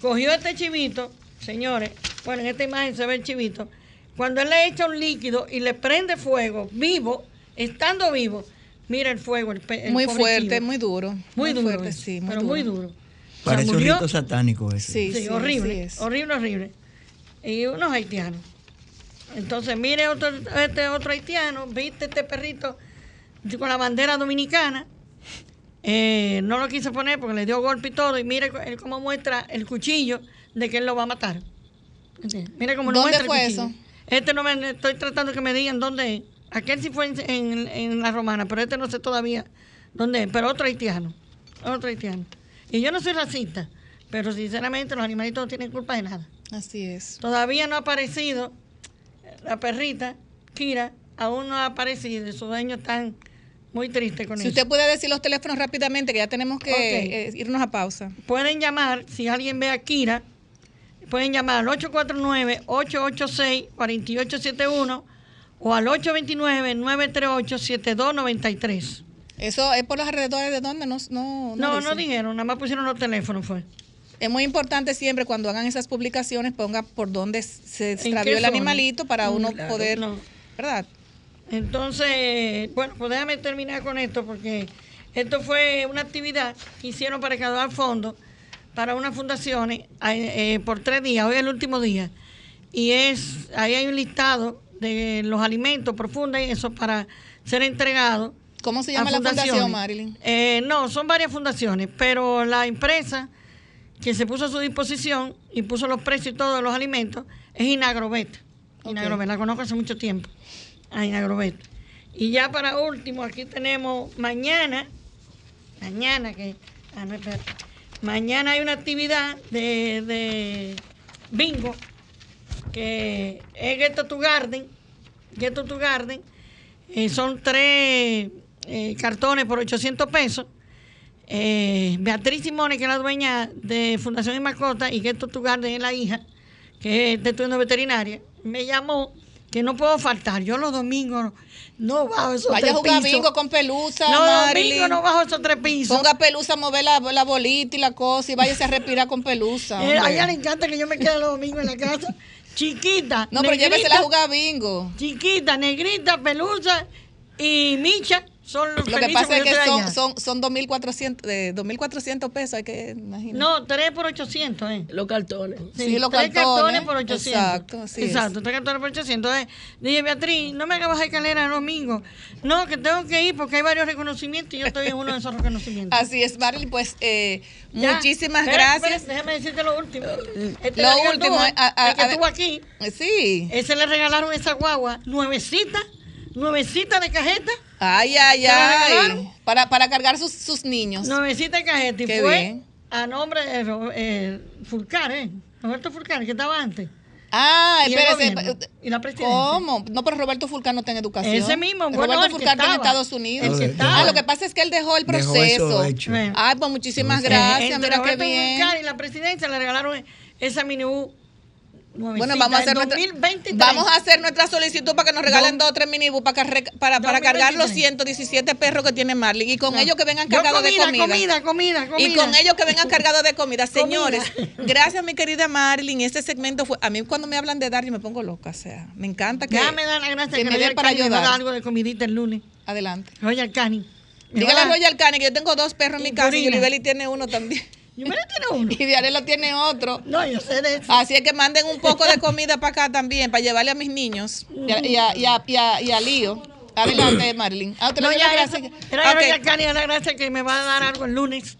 cogió este chivito, señores, bueno, en esta imagen se ve el chivito, cuando él le echa un líquido y le prende fuego, vivo, estando vivo, mira el fuego, el, el Muy fuerte, chivo. muy duro. Muy, duro, fuerte, sí, muy pero duro. muy duro. O sea, Parece un rito satánico ese. Sí, Sí, sí, horrible, es. horrible, horrible. Y unos haitianos. Entonces, mire otro, este otro haitiano, viste este perrito con la bandera dominicana. Eh, no lo quise poner porque le dio golpe y todo. Y mire él cómo muestra el cuchillo de que él lo va a matar. Mire cómo lo ¿Dónde muestra el fue cuchillo. eso? Este no me estoy tratando que me digan dónde es. Aquel sí fue en, en- en la romana, pero este no sé todavía dónde es. Pero otro haitiano. Otro haitiano. Y yo no soy racista, pero sinceramente los animalitos no tienen culpa de nada. Así es. Todavía no ha aparecido la perrita, Kira, aún no ha aparecido y sus dueños están muy tristes con Si eso. usted puede decir los teléfonos rápidamente, que ya tenemos que eh, irnos a pausa. Pueden llamar, si alguien ve a Kira, pueden llamar al 849-886-4871 o al 829-938-7293. Eso es por los alrededores de dónde no no No, no dice. dijeron, nada más pusieron los teléfonos, fue. Es muy importante siempre cuando hagan esas publicaciones ponga por dónde se extravió el animalito para Mm, uno claro, poder, no. ¿verdad? Entonces, bueno, pues déjame terminar con esto porque esto fue una actividad que hicieron para recaudar fondos para unas fundaciones eh, por tres días, hoy es el último día. Y es, ahí hay un listado de los alimentos profundos y eso para ser entregado. ¿Cómo se llama la fundación. Marilyn? Eh, no, son varias fundaciones, pero la empresa que se puso a su disposición y puso los precios y todo de los alimentos es Inagrovet. Ok. Inagrovet, la conozco hace mucho tiempo. A Inagrovet. Y ya para último, aquí tenemos mañana, mañana que, ah, no, mañana hay una actividad de, de bingo que es Get to Garden, Get to Garden, eh, son tres eh, cartones por 800 pesos. Eh, Beatriz Simone, que es la dueña de Fundación y Mascota, y Get to Garden es la hija, que es de estudiando veterinaria, me llamó que no puedo faltar. Yo los domingos no bajo esos Vaya a tres jugar pisos. bingo con pelusa, Los Marilyn. domingos no bajo esos tres pisos. Ponga pelusa a mover la, la bolita y la cosa y váyase a respirar con pelusa. Eh, a ella le encanta que yo me quede los domingos en la casa. Chiquita. No, pero llévesela a jugar bingo. Chiquita, negrita, pelusa y micha son los Lo que pasa es que yo estoy son, son, son 2.400 de 2.400 pesos, hay que imaginar. No, tres por 800, ¿eh? Los cartones. Sí, los tres cartones. por 800. Exacto, es. Exacto, tres cartones por 800. Eh. Dije, Beatriz, no me hagas bajar escalera el domingo. No, que tengo que ir porque hay varios reconocimientos y yo estoy en uno de esos reconocimientos. Así es, Marilyn, pues eh, Ya. muchísimas Espera, gracias. espera, déjame decirte lo último. Este Lo último, Dúa, a- a- el que a ver. estuvo aquí, Sí. ese le regalaron esa guagua nuevecita, nuevecita de cajeta, Ay, ay, ¿Se la ay. Para, para cargar sus, sus niños. nuevecita de cajeta. Y Qué fue bien. a nombre de eh, Fulcar, ¿eh? Roberto Fulcar, que estaba antes. Ah, Y espérese. gobierno, y la presidencia. ¿Cómo? No, pero Roberto Fulcar no está en educación. Ese mismo, Roberto Fulcar está en. Estados Unidos. El que Ah, lo que pasa es que él dejó el Dejó proceso. eso hecho. Bueno. Ay, pues muchísimas Eh, gracias. Entre Mira qué Roberto bien. Fulcar y la presidencia le regalaron esa mini U. Bueno, vamos a hacer nuestra, 2023. vamos a hacer nuestra solicitud para que nos regalen Dos- o tres minibús para, para, para cargar los 117 perros que tiene Marley y con ellos que vengan cargados de comida, comida. comida, comida. Y con ellos que vengan cargados de comida. Señores, Comida. gracias mi querida Marilyn. Este segmento fue, a mí cuando me hablan de dar yo me pongo loca. O sea, me encanta que... Ya me da la gracia que que, me Royal para Canin me ayudar. algo de comidita el lunes. Adelante. Royal Canin. Dígale a Royal Canin que yo tengo dos perros en mi casa y. Yulibeli tiene uno también. Yo me tiene uno. Y Diarela tiene otro. No, yo sé de eso. Así es que manden un poco de comida para acá también, para llevarle a mis niños y a, y a, y a, y a- y a Lío. Adelante, Marilyn. Ah, usted No, ya, la eso- gracia. era Ok. Royal Canin, da la gracia que me va a dar algo el lunes.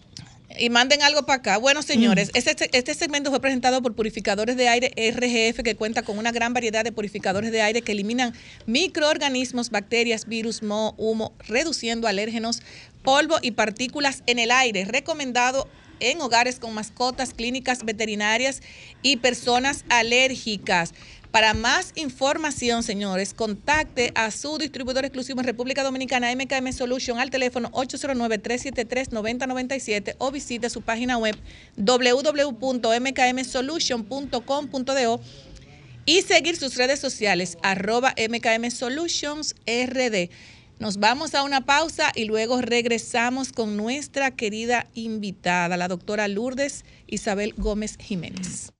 Y manden algo para acá. Bueno, señores, Mm. este, este segmento fue presentado por Purificadores de Aire RGF, que cuenta con una gran variedad de purificadores de aire que eliminan microorganismos, bacterias, virus, moho, humo, reduciendo alérgenos, polvo y partículas en el aire. Recomendado en hogares con mascotas, clínicas veterinarias y personas alérgicas. Para más información, señores, contacte a su distribuidor exclusivo en República Dominicana, MKM Solution, al teléfono 809-373-9097 o visite su página web www.mkmsolution.com.do y seguir sus redes sociales, arroba MKM Solutions RD. Nos vamos a una pausa y luego regresamos con nuestra querida invitada, la doctora Lourdes Isabel Gómez Jiménez.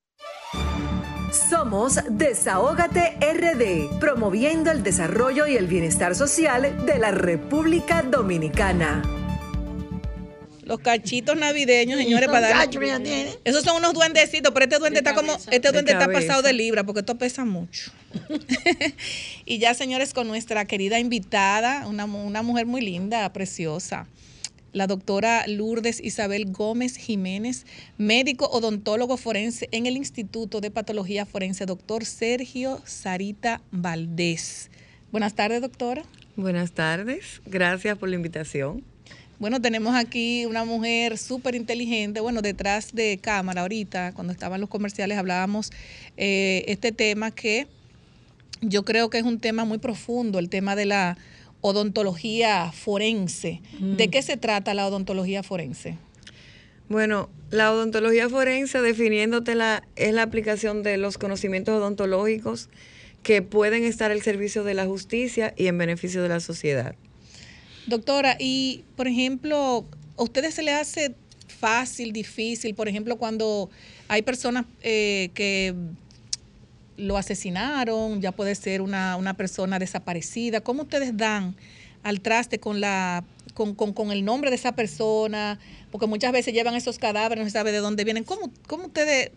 Somos Desahógate RD, promoviendo el desarrollo y el bienestar social de la República Dominicana. Los cachitos navideños, señores, para dar. Esos son unos duendecitos, pero este duende está como, este De duende está pasado de libra, porque esto pesa mucho. y ya, señores, con nuestra querida invitada, una, una mujer muy linda, preciosa, la doctora Lourdes Isabel Gómez Jiménez, médico odontólogo forense en el Instituto de Patología Forense, doctor Sergio Sarita Valdés. Buenas tardes, doctora. Buenas tardes, gracias por la invitación. Bueno, tenemos aquí una mujer súper inteligente. Bueno, detrás de cámara ahorita, cuando estaban los comerciales, hablábamos eh, este tema que yo creo que es un tema muy profundo, el tema de la odontología forense. ¿De qué se trata la odontología forense? Bueno, la odontología forense, definiéndotela, es la aplicación de los conocimientos odontológicos que pueden estar al servicio de la justicia y en beneficio de la sociedad. Doctora, y por ejemplo, ¿a ustedes se les hace fácil, difícil, por ejemplo, cuando hay personas eh, que lo asesinaron, ya puede ser una, una persona desaparecida, ¿cómo ustedes dan al traste con la con, con- con el nombre de esa persona? Porque muchas veces llevan esos cadáveres, no se sabe de dónde vienen. ¿Cómo, cómo ustedes...?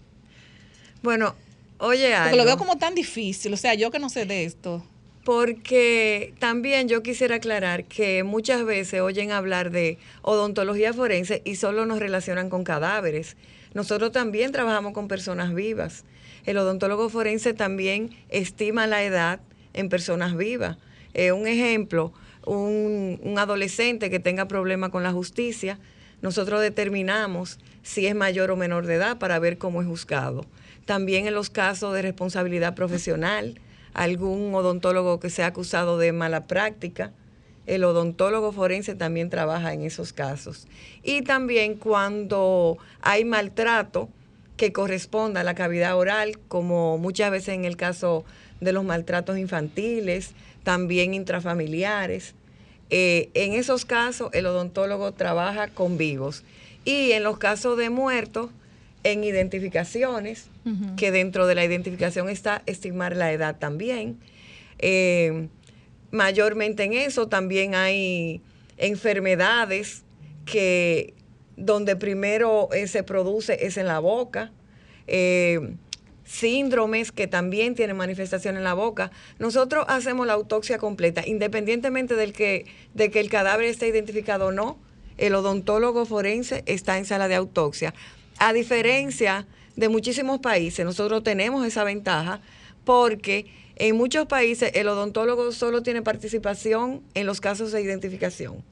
Bueno, oye Porque lo algo. veo como tan difícil, o sea, yo que no sé de esto. Porque también yo quisiera aclarar que muchas veces oyen hablar de odontología forense y solo nos relacionan con cadáveres. Nosotros también trabajamos con personas vivas. El odontólogo forense también estima la edad en personas vivas. Eh, un ejemplo, un, un adolescente que tenga problema con la justicia, nosotros determinamos si es mayor o menor de edad para ver cómo es juzgado. También en los casos de responsabilidad profesional, algún odontólogo que sea acusado de mala práctica, el odontólogo forense también trabaja en esos casos. Y también cuando hay maltrato que corresponda a la cavidad oral, como muchas veces en el caso de los maltratos infantiles, también intrafamiliares. Eh, en esos casos el odontólogo trabaja con vivos. Y en los casos de muertos, en identificaciones, que dentro de la identificación está estimar la edad también. Eh, mayormente en eso también hay enfermedades que donde primero eh, se produce es en la boca. Eh, síndromes que también tienen manifestación en la boca. Nosotros hacemos la autopsia completa, independientemente del que, de que el cadáver esté identificado o no, el odontólogo forense está en sala de autopsia. A diferencia de muchísimos países, nosotros tenemos esa ventaja porque en muchos países el odontólogo solo tiene participación en los casos de identificación,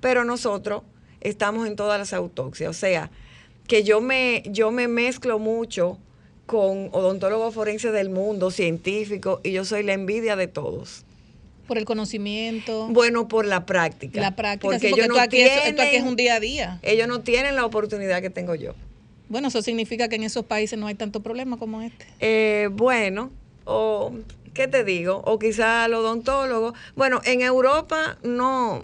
pero nosotros estamos en todas las autopsias, o sea, que yo me, yo me mezclo mucho con odontólogos forenses del mundo, científicos, y yo soy la envidia de todos. Por el conocimiento. Bueno, por la práctica. La práctica. Porque, sí, ellos no aquí tienen, es, esto aquí es un día a día. Ellos no tienen la oportunidad que tengo yo. Bueno, eso significa que en esos países no hay tanto problema como este. Eh, bueno, o ¿qué te digo? O quizá el odontólogo. Bueno, en Europa no,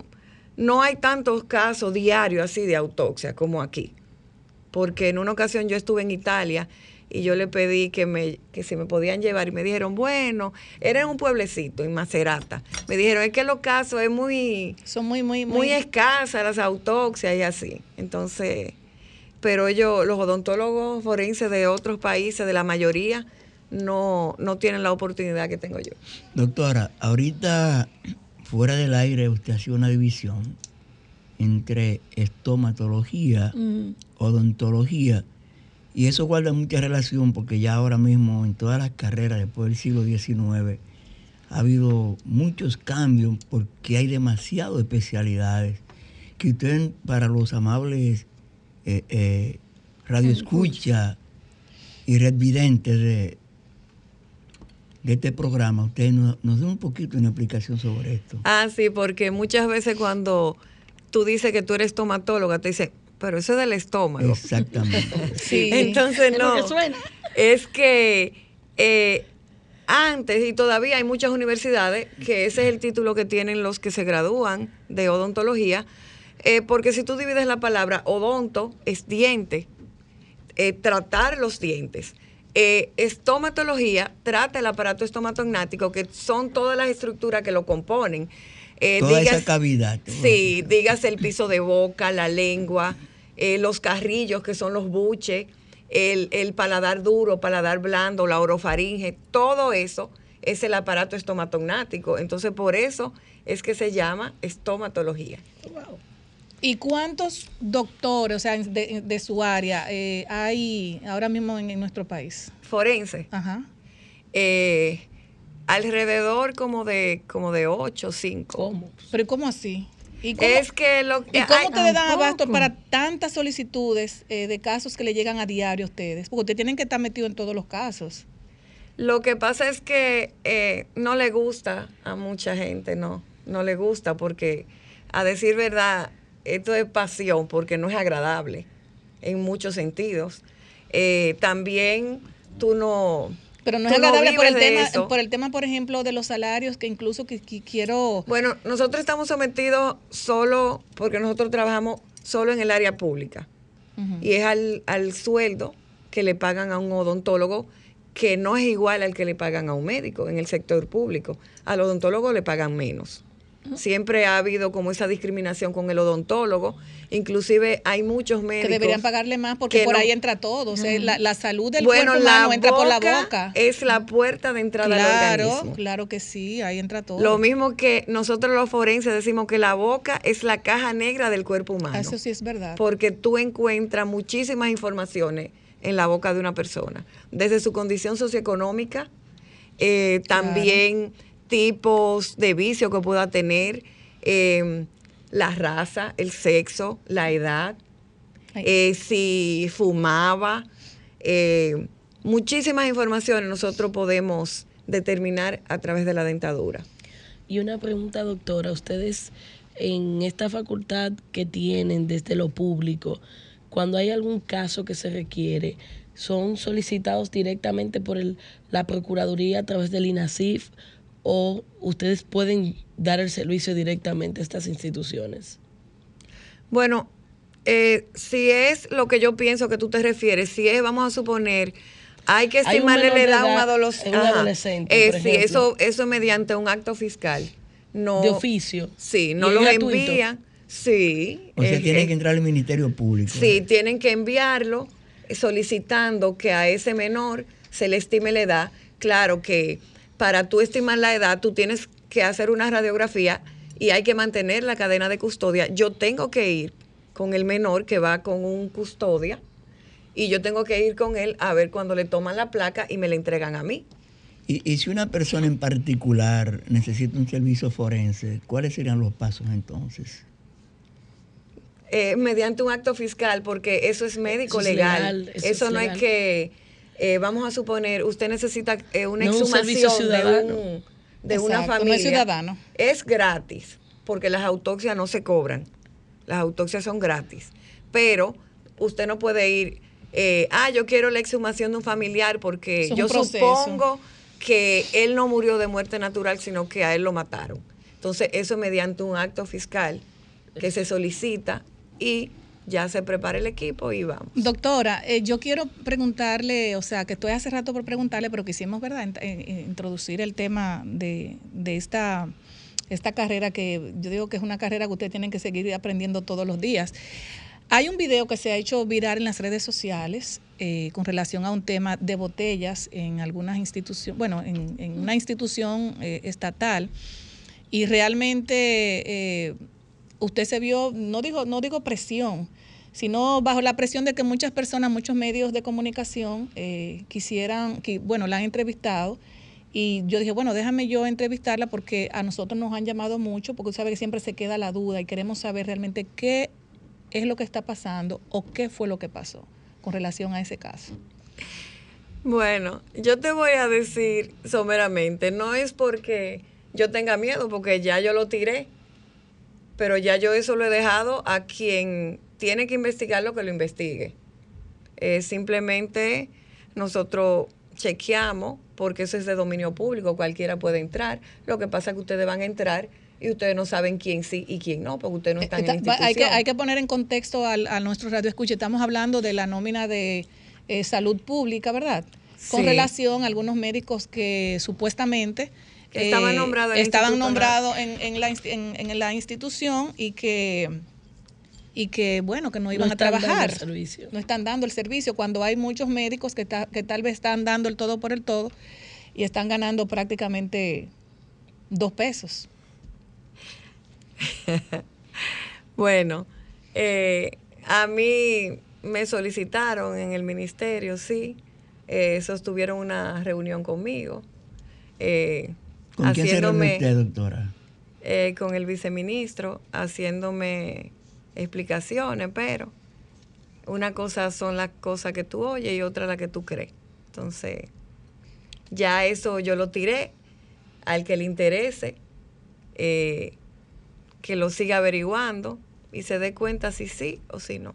no hay tantos casos diarios así de autopsia como aquí. Porque en una ocasión yo estuve en Italia y yo le pedí que me que si me podían llevar y me dijeron, bueno, era en un pueblecito, en Macerata. Me dijeron, es que los casos es muy... Son muy, muy, muy... Muy escasas las autopsias y así. Entonces, pero ellos, los odontólogos forenses de otros países, de la mayoría, no, no tienen la oportunidad que tengo yo. Doctora, ahorita fuera del aire usted hacía una división entre estomatología, Mm. odontología, y eso guarda mucha relación porque ya ahora mismo en todas las carreras después del siglo XIX ha habido muchos cambios porque hay demasiadas especialidades que usted para los amables eh, eh, radioescucha y redvidentes de, de este programa, usted nos, nos dé un poquito una explicación sobre esto. Ah, sí, porque muchas veces cuando tú dices que tú eres estomatóloga, te dicen, pero eso es del estómago. Exactamente. Sí. Entonces, Es no. que suena. Es que eh, antes, y todavía hay muchas universidades, que ese es el título que tienen los que se gradúan de odontología, eh, porque si tú divides la palabra odonto, es diente, eh, tratar los dientes. Eh, estomatología trata el aparato estomatognático, que son todas las estructuras que lo componen. Eh, Toda esa digas- cavidad. Sí, digas el piso de boca, la lengua, eh, los carrillos que son los buches, el, el paladar duro, paladar blando, la orofaringe, todo eso es el aparato estomatognático. Entonces, por eso es que se llama estomatología. ¿Y cuántos doctores, o sea, de, de su área, eh, hay ahora mismo en, en nuestro país? Forense, Ajá. eh, alrededor como de como de 8 5. ¿Cómo? Pero ¿y cómo así? ¿Y cómo, Es que lo ¿y cómo hay- ustedes dan abasto para tantas solicitudes eh, de casos que le llegan a diario a ustedes? Porque ustedes tienen que estar metidos en todos los casos. Lo que pasa es que eh, no le gusta a mucha gente, no, no le gusta porque, a decir verdad, esto es pasión porque no es agradable en muchos sentidos. Eh, también tú no... Pero no es agradable por el, tema, eso. por el tema, por ejemplo, de los salarios, que incluso que, que quiero... Bueno, nosotros estamos sometidos solo porque nosotros trabajamos solo en el área pública y es al, al sueldo que le pagan a un odontólogo que no es igual al que le pagan a un médico en el sector público. Al odontólogo le pagan menos. Siempre ha habido como esa discriminación con el odontólogo. Inclusive hay muchos que médicos deberían pagarle más porque que por no- ahí entra todo. O sea, la, la salud del bueno, cuerpo la humano entra por la boca. Es la puerta de entrada al Claro, organismo. claro que sí, ahí entra todo. Lo mismo que nosotros los forenses decimos que la boca es la caja negra del cuerpo humano. Eso sí es verdad. Porque tú encuentras muchísimas informaciones en la boca de una persona, desde su condición socioeconómica, eh, también tipos de vicio que pueda tener, eh, la raza, el sexo, la edad, eh, si fumaba, eh, muchísimas informaciones nosotros podemos determinar a través de la dentadura. Y una pregunta, doctora, ustedes en esta facultad que tienen desde lo público, cuando hay algún caso que se requiere, ¿son solicitados directamente por el- la Procuraduría a través del INASIF o ustedes pueden dar el servicio directamente a estas instituciones? Bueno, eh, si es lo que yo pienso que tú te refieres, si es, vamos a suponer, hay que estimarle la edad a un adolescente. en un adolescente, por sí, eso, eso mediante un acto fiscal. No, De oficio. Sí, ¿Y no los gratuito? envían. Sí. O sea, eh, tiene eh, que entrar al Ministerio Público. Sí, tienen que enviarlo eh, solicitando que a ese menor se le estime la edad. Claro que para tú estimar la edad, tú tienes que hacer una radiografía y hay que mantener la cadena de custodia. Yo tengo que ir con el menor que va con un custodia y yo tengo que ir con él a ver cuando le toman la placa y me la entregan a mí. Y, y si una persona en particular necesita un servicio forense, ¿cuáles serían los pasos entonces? Eh, mediante un acto fiscal, porque eso es médico Eso es legal. legal, eso eso es no legal. hay que, eh, vamos a suponer, usted necesita eh, una No es un servicio exhumación de, ciudadano. un- de una Exacto, no es familia. ciudadano. Es gratis, porque las autopsias no se cobran. Las autopsias son gratis. Pero usted no puede ir, eh, ah, yo quiero la exhumación de un familiar porque es yo supongo que él no murió de muerte natural, sino que a él lo mataron. Entonces, eso mediante un acto fiscal que se solicita y ya se prepara el equipo y vamos. Doctora, eh, yo quiero preguntarle, o sea, que estoy hace rato por preguntarle, pero quisimos, ¿verdad?, eh, eh, introducir el tema de, de esta, esta carrera que yo digo que es una carrera que ustedes tienen que seguir aprendiendo todos los días. Hay un video que se ha hecho viral en las redes sociales con relación a un tema de botellas en algunas instituciones, bueno, en, una institución estatal y realmente usted se vio, no digo, no digo presión, sino bajo la presión de que muchas personas, muchos medios de comunicación eh, quisieran, que, bueno, la han entrevistado. Y yo dije, bueno, déjame yo entrevistarla porque a nosotros nos han llamado mucho, porque usted sabe que siempre se queda la duda y queremos saber realmente qué es lo que está pasando o qué fue lo que pasó con relación a ese caso. Bueno, yo te voy a decir someramente, no es porque yo tenga miedo, porque ya yo lo tiré, pero ya yo eso lo he dejado a quien tiene que investigar lo que lo investigue. Eh, simplemente nosotros chequeamos, porque eso es de dominio público, cualquiera puede entrar. Lo que pasa es que ustedes van a entrar y ustedes no saben quién sí y quién no, porque ustedes no están en la institución. hay, que, hay que poner en contexto al- a, nuestro radio escucha. Estamos hablando de la nómina de eh, salud pública, ¿verdad? Con Sí. relación a algunos médicos que supuestamente Que estaban nombrados estaban nombrados en, en la, en- en la institución y que y que bueno que no iban a trabajar el servicio. no están dando el servicio cuando hay muchos médicos que, ta- que tal vez están dando el todo por el todo y están ganando prácticamente dos pesos Bueno, eh, a mí me solicitaron en el ministerio, sí. Eh, sostuvieron una reunión conmigo. eh, ¿Con quién se reunió haciéndome- usted, doctora? eh, con el viceministro, haciéndome explicaciones, pero una cosa son las cosas que tú oyes y otra la que tú crees. Entonces, ya eso yo lo tiré al que le interese, eh, que lo siga averiguando y se dé cuenta si sí o si no.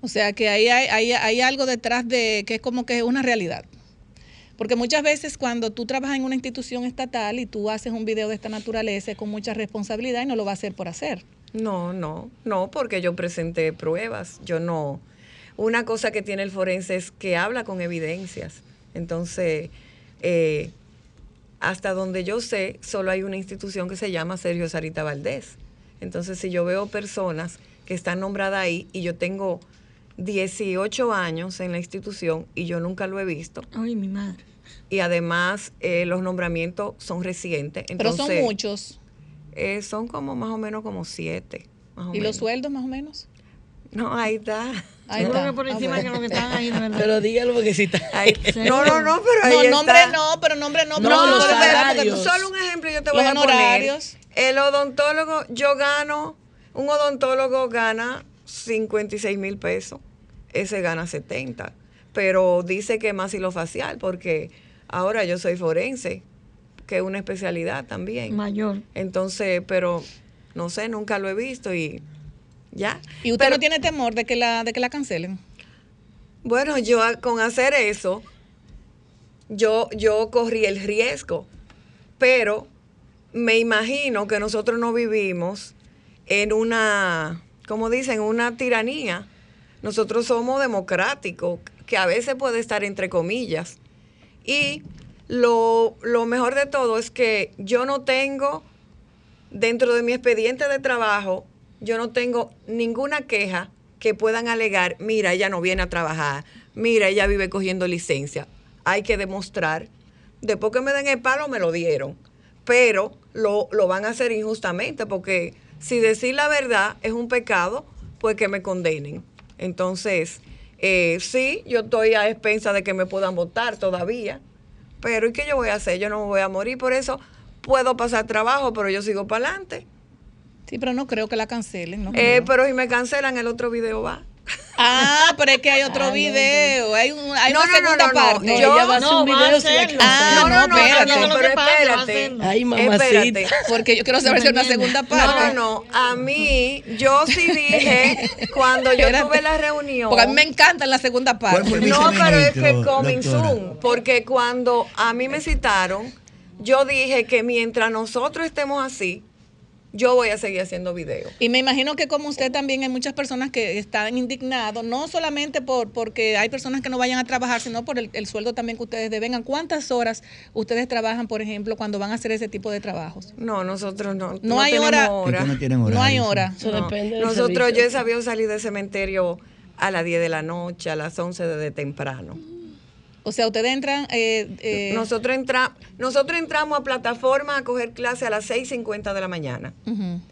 O sea que ahí hay, hay, hay algo detrás de que es como que es una realidad. Porque muchas veces cuando tú trabajas en una institución estatal y tú haces un video de esta naturaleza es con mucha responsabilidad y no lo va a hacer por hacer. No, no, no, porque yo presenté pruebas. Yo no. Una cosa que tiene el forense es que habla con evidencias. Entonces, eh, hasta donde yo sé, solo hay una institución que se llama Sergio Sarita Valdés. Entonces, si yo veo personas que están nombradas ahí y yo tengo 18 años en la institución y yo nunca lo he visto, Ay, mi madre. y además eh, los nombramientos son recientes. Pero son muchos. eh, son como más o menos como siete. más o ¿Y los sueldos más o menos? No, ahí está. Ahí está. que por Ah, encima que lo que están ahí, verdad. Pero dígalo porque si está. Ahí- No, no, no, pero ahí No, nombre está. no, pero nombre no. No, pero los pero espérate, porque salarios. Solo un ejemplo yo te Los voy a poner. honorarios. El odontólogo, yo gano, un odontólogo gana 56 mil pesos, ese gana 70, pero dice que más facial porque ahora yo soy forense, que es una especialidad también. Mayor. Entonces, pero no sé, nunca lo he visto y ya. ¿Y usted Pero- no tiene temor de que la, de que la cancelen? Bueno, yo a- con hacer eso, yo, yo corrí el riesgo, pero me imagino que nosotros no vivimos en una, como dicen, una tiranía. Nosotros somos democráticos, que a veces puede estar entre comillas. Y lo, lo mejor de todo es que yo no tengo, dentro de mi expediente de trabajo, yo no tengo ninguna queja que puedan alegar, mira, ella no viene a trabajar, mira, ella vive cogiendo licencia. Hay que demostrar. Después que me den el palo, me lo dieron. Pero lo, lo van a hacer injustamente, porque si decir la verdad es un pecado, pues que me condenen. Entonces, eh, sí, yo estoy a expensa de que me puedan votar todavía, pero ¿y qué yo voy a hacer? Yo no me voy a morir, por eso puedo pasar trabajo, pero yo sigo para adelante. Sí, pero no creo que la cancelen. No Eh, pero si me cancelan, el otro video va. Ah, pero es que hay otro video, hay, un, hay No, una no, no, segunda no, no. parte. Yo- ella va a hacer no, un video. Ah, no, no, no, espérate. no, pero espérate. Ay, mamacita. Espérate. Porque yo quiero saber si hay una segunda parte. No, no, no. A mí, yo sí dije cuando yo Espérate. tuve la reunión. Porque a mí me encanta la segunda ¿Cuál parte. No, pero es que coming doctora? soon. Porque cuando a mí me citaron, yo dije que mientras nosotros estemos así, yo voy a seguir haciendo videos. Y me imagino que como usted también hay muchas personas que están indignados, no solamente por porque hay personas que no vayan a trabajar, sino por el, el sueldo también que ustedes devengan. ¿Cuántas horas ustedes trabajan, por ejemplo, cuando van a hacer ese tipo de trabajos? No, nosotros no. No hay hora. No tienen No hay hora. Eso No. depende del Nosotros, servicio. yo he sabido salir del cementerio a las 10 de la noche, a las 11 de, de temprano. O sea, ustedes entran... eh, eh, nosotros, entra, nosotros entramos a plataforma a coger clase a las 6.50 de la mañana.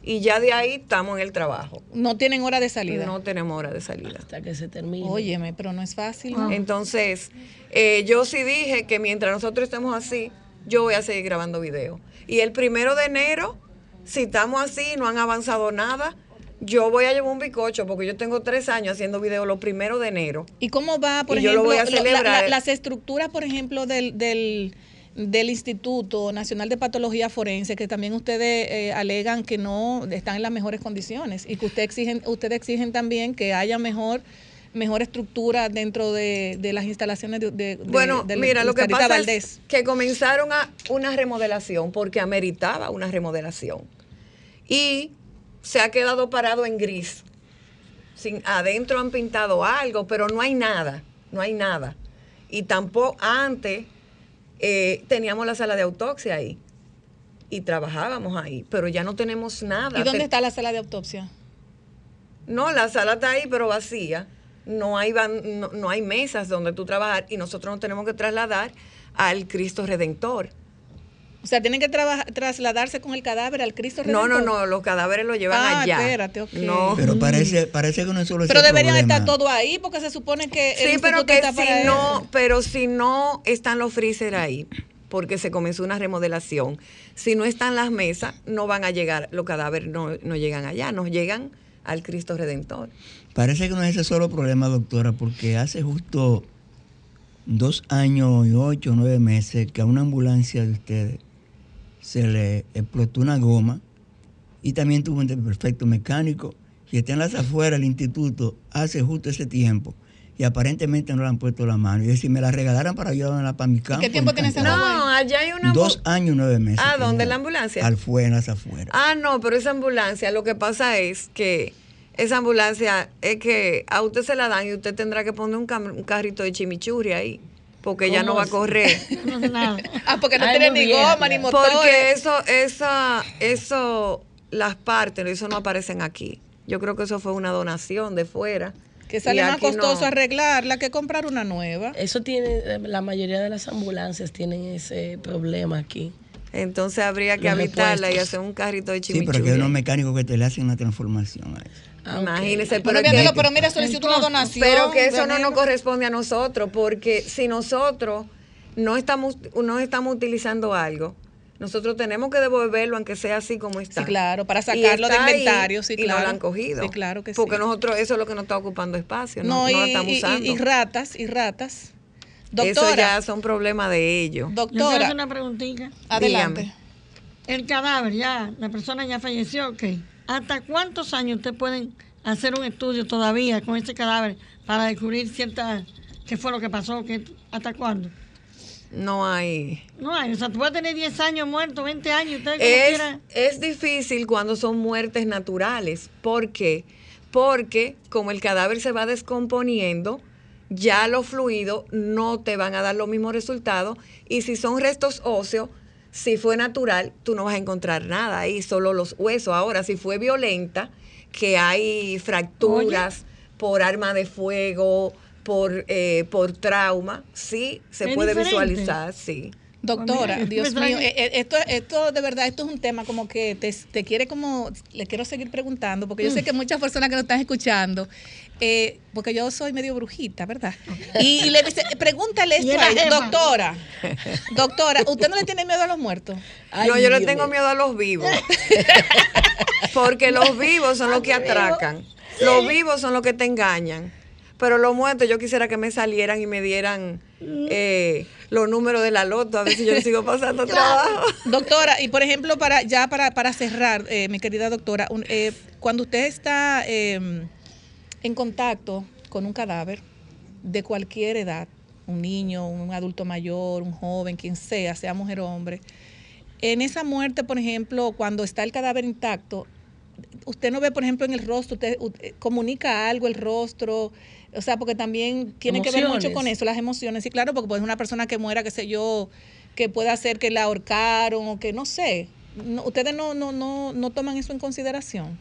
Y ya de ahí estamos en el trabajo. No tienen hora de salida. No tenemos hora de salida. Hasta que se termine. Óyeme, pero no es fácil. Ah. ¿no? Entonces, eh, yo sí dije que mientras nosotros estemos así, yo voy a seguir grabando videos. Y el primero de enero, si estamos así y no han avanzado nada, yo voy a llevar un bicocho porque yo tengo tres años haciendo videos los primeros de enero. ¿Y cómo va, por ejemplo, voy a lo- la- celebrar. la- las estructuras, por ejemplo, del, del, del Instituto Nacional de Patología Forense, que también ustedes eh, alegan que no están en las mejores condiciones y que usted exigen, ustedes exigen también que haya mejor mejor estructura dentro de, de las instalaciones de, de- Bueno, de mira, lo que pasa Valdés. es que comenzaron a una remodelación porque ameritaba una remodelación. Y se ha quedado parado en gris. Sin, adentro han pintado algo, pero no hay nada, no hay nada. Y tampoco antes eh, teníamos la sala de autopsia ahí y trabajábamos ahí, pero ya no tenemos nada. ¿Y dónde Te- está la sala de autopsia? No, la sala está ahí, pero vacía. No hay, no hay mesas donde tú trabajar y nosotros nos tenemos que trasladar al Cristo Redentor. O sea, tienen que trasladarse con el cadáver al Cristo No, no, Redentor. no, los cadáveres los llevan Ah, allá. espérate, ok. No. Pero parece, parece que no es solo Pero deberían problema. estar todo ahí porque se supone que el Sí, pero que está para si no, pero si no están los freezer ahí, porque se comenzó una remodelación, si no están las mesas, no van a llegar, los cadáveres no, no llegan allá, nos llegan al Cristo Redentor. Parece que no es ese solo problema, doctora, porque hace justo dos años y ocho nueve meses que a una ambulancia de ustedes se le explotó una goma y también tuvo un perfecto mecánico y está en las afueras del instituto hace justo ese tiempo y aparentemente no le han puesto la mano. Y es decir, me la regalaran para llevarla para mi campo. qué tiempo tiene esa. No, allá hay una... Dos años y nueve meses. Ah, ¿dónde? ¿En la ambulancia? Al fue en las afueras. Ah, no, pero esa ambulancia, lo que pasa es que esa ambulancia es que a usted se la dan y usted tendrá que poner un, un carrito de chimichurri ahí, porque ya no ¿Cómo va a correr. No hace nada. Ah, porque no Ay, tiene ni bien. goma ni motor. Porque eso, esa, eso, las partes, eso no aparecen aquí. Yo creo que eso fue una donación de fuera. Que sale más costoso no. arreglarla que comprar una nueva. Eso tiene, la mayoría de las ambulancias tienen ese problema aquí. Entonces habría que Los habitarla y hacer un carrito de Sí, chimichurri. pero que hay unos mecánicos que te le hacen una transformación a eso. Ah, ok. Imagínese, Pero, pero, mira, que- pero mira, solicito una donación. Pero que eso no nos corresponde a nosotros, porque si nosotros no estamos, no estamos utilizando algo, nosotros tenemos que devolverlo aunque sea así como está. Sí, claro, para sacarlo de ahí inventario, sí, y no claro. lo han cogido. Sí, claro que Porque sí. nosotros eso es lo que nos está ocupando espacio, no, No, no y, lo estamos y- y- usando. y ratas, y ratas. eso Doctora, ya son problemas de ellos. Doctora, una preguntita. adelante. dígame. El cadáver, ya, la persona ya falleció, ok. ¿Hasta cuántos años ustedes pueden hacer un estudio todavía con ese cadáver para descubrir cierta qué fue lo que pasó? qué- ¿Hasta cuándo? No hay. No hay, o sea, tú puedes tener 10 años muerto, 20 años, ustedes como Es, quieran. es difícil cuando son muertes naturales. ¿Por qué? Porque como el cadáver se va descomponiendo, ya los fluidos no te van a dar los mismos resultados. Y si son restos óseos, si fue natural, tú no vas a encontrar nada ahí, solo los huesos. Ahora, si fue violenta, que hay fracturas por arma de fuego, por, eh, por trauma, sí, se puede diferente. visualizar, sí. Doctora, Dios mío, eh, eh, esto, esto de verdad, esto es un tema como que te, te quiere como, le quiero seguir preguntando, porque yo Mm. sé que muchas personas que nos están escuchando, eh, porque yo soy medio brujita, ¿verdad? Y, y le dice, pregúntale esto a doctora, doctora, ¿usted no le tiene miedo a los muertos? Ay, no, yo le tengo miedo a los vivos. Porque los vivos son los que atracan. Los vivos son los que te engañan. Pero los muertos, yo quisiera que me salieran y me dieran eh, los números de la loto, a ver si yo le sigo pasando trabajo. Doctora, y por ejemplo, para ya para, para cerrar, eh, mi querida doctora, un- eh, cuando usted está eh, en contacto con un cadáver de cualquier edad, un niño, un adulto mayor, un joven, quien sea, sea mujer o hombre, en esa muerte, por ejemplo, cuando está el cadáver intacto, usted no ve, por ejemplo, en el rostro, usted u- eh, comunica algo el rostro, o sea, porque también tiene que ver mucho con eso, las emociones, sí, claro, porque puede ser una persona que muera, qué sé yo, que pueda ser que la ahorcaron o que no sé. No, ustedes no, no, no, no toman eso en consideración.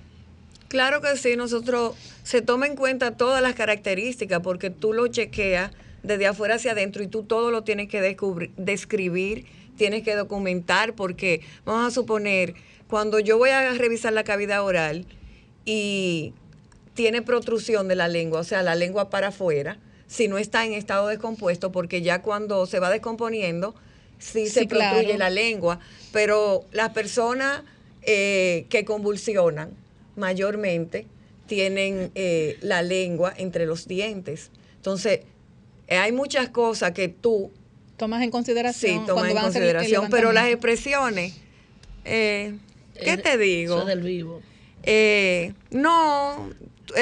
Claro que sí, nosotros se toma en cuenta todas las características porque tú lo chequeas desde afuera hacia adentro y tú todo lo tienes que descubrir, describir, tienes que documentar porque vamos a suponer, cuando yo voy a revisar la cavidad oral y tiene protrusión de la lengua, o sea, la lengua para afuera, si no está en estado descompuesto, porque ya cuando se va descomponiendo, sí, se claro. protruye la lengua, pero las personas eh, que convulsionan mayormente tienen eh, la lengua entre los dientes. Entonces, hay muchas cosas que tú Tomas en consideración. sí tomas en consideración, pero las expresiones, eh, ¿qué te digo? Eso del vivo. Eh, no,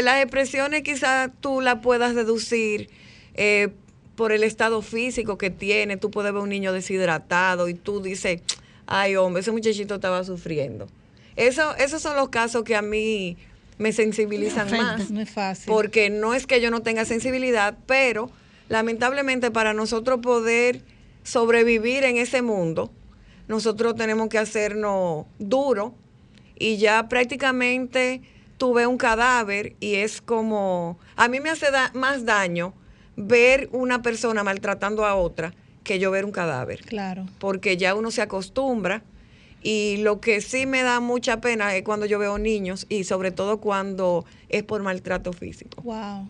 las expresiones quizás tú las puedas deducir eh, por el estado físico que tiene. Tú puedes ver un niño deshidratado y tú dices, ay hombre, ese muchachito estaba sufriendo. Eso, esos son los casos que a mí me sensibilizan más. No es fácil. Porque no es que yo no tenga sensibilidad, pero lamentablemente para nosotros poder sobrevivir en ese mundo, nosotros tenemos que hacernos duro y ya prácticamente tuve un cadáver y es como, a mí me hace da- más daño ver una persona maltratando a otra que yo ver un cadáver Claro. porque ya uno se acostumbra y lo que sí me da mucha pena es cuando yo veo niños y sobre todo cuando es por maltrato físico. Wow.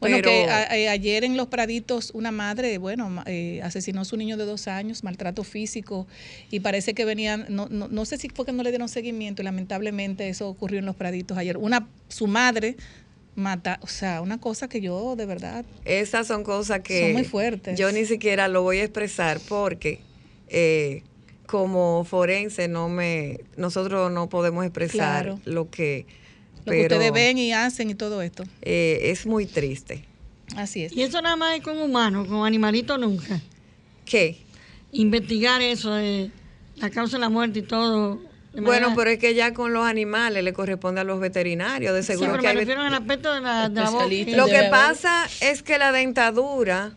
Bueno, Pero- que a- eh, ayer en Los Praditos una madre, bueno, eh, asesinó a su niño de dos años, maltrato físico, y parece que venían, no, no, no sé si fue que no le dieron seguimiento, y lamentablemente eso ocurrió en Los Praditos ayer. Una, su madre mata, o sea, una cosa que yo de verdad, Esas son cosas que Son muy fuertes. yo ni siquiera lo voy a expresar porque eh, como forense no me nosotros no podemos expresar Claro. lo que lo que ustedes ven y hacen y todo esto. eh, es muy triste. Así es. Y eso nada más es con humanos, con animalitos nunca. ¿Qué? Investigar eso de la causa de la muerte y todo. Bueno, pero es que ya con los animales le corresponde a los veterinarios, de Sí, seguro pero que me hay refiero al aspecto de la, de la boca. Lo que pasa es que la dentadura,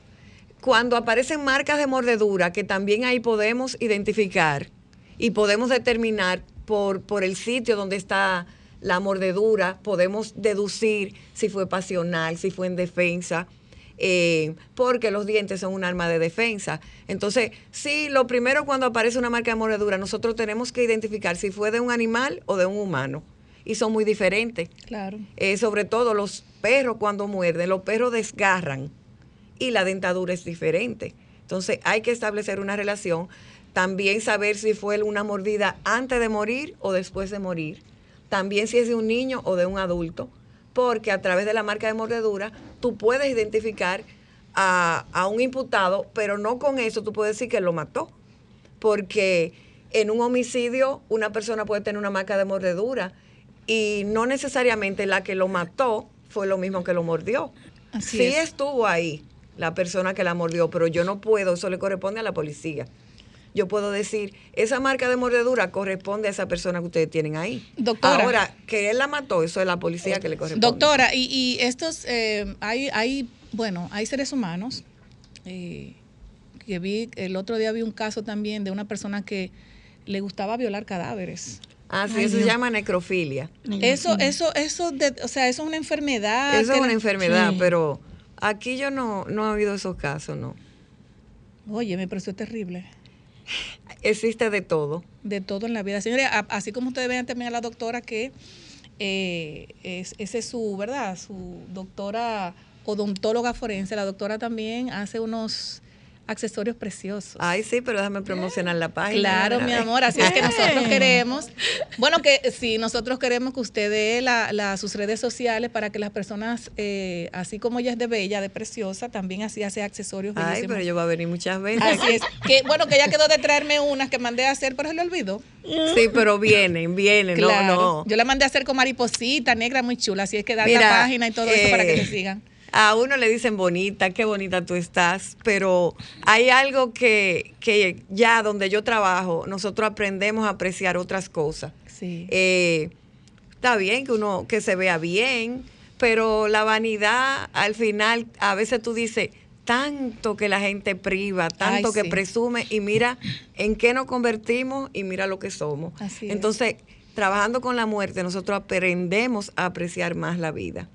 cuando aparecen marcas de mordedura, que también ahí podemos identificar y podemos determinar por, por el sitio donde está la mordedura, podemos deducir si fue pasional, si fue en defensa, eh, porque los dientes son un arma de defensa. Entonces, sí, lo primero cuando aparece una marca de mordedura, nosotros tenemos que identificar si fue de un animal o de un humano. Y son muy diferentes. Claro. Eh, sobre todo los perros cuando muerden, los perros desgarran y la dentadura es diferente. Entonces hay que establecer una relación. También saber si fue una mordida antes de morir o después de morir. También si es de un niño o de un adulto. Porque a través de la marca de mordedura tú puedes identificar a, a un imputado, pero no con eso tú puedes decir que lo mató. Porque en un homicidio una persona puede tener una marca de mordedura y no necesariamente la que lo mató fue lo mismo que lo mordió. Así sí es. estuvo ahí la persona que la mordió, pero yo no puedo, eso le corresponde a la policía. Yo puedo decir, esa marca de mordedura corresponde a esa persona que ustedes tienen ahí. Doctora. Ahora, que él la mató, eso es la policía que le corresponde. Doctora, y, y estos, eh, hay, hay, bueno, hay seres humanos, eh, que vi, el otro día vi un caso también de una persona que le gustaba violar cadáveres. Ah, sí, eso se llama necrofilia. Eso, eso, eso, de- o sea, eso es una enfermedad. Eso es una enfermedad, Sí. pero aquí yo no, no he oído esos casos, no. Oye, me pareció terrible. Existe de todo. De todo en la vida. Señores, así como ustedes ven también a la doctora que eh, es, ese es su, ¿verdad? Su doctora odontóloga forense. La doctora también hace unos accesorios preciosos. Ay, sí, pero déjame promocionar la página. Claro, mi amor, así es que nosotros queremos, bueno, que sí, nosotros queremos que usted dé la, la- sus redes sociales para que las personas, eh, así como ella es de bella, de preciosa, también así hace accesorios. Ay, bellísimos. pero yo voy a venir muchas veces. Así es. Que, bueno, que ella quedó de traerme unas que mandé a hacer, pero se le olvidó. Sí, pero vienen, vienen, Claro. no, no. Yo la mandé a hacer con mariposita negra, muy chula, así es que da la página y todo eso para que eh, te sigan. A uno le dicen bonita, qué bonita tú estás, pero hay algo que, que ya donde yo trabajo, nosotros aprendemos a apreciar otras cosas. Sí. Eh, está bien que uno que se vea bien, pero la vanidad al final a veces tú dices tanto que la gente priva, tanto Ay, que sí. presume y mira en qué nos convertimos y mira lo que somos. Así es. Entonces, trabajando con la muerte, nosotros aprendemos a apreciar más la vida.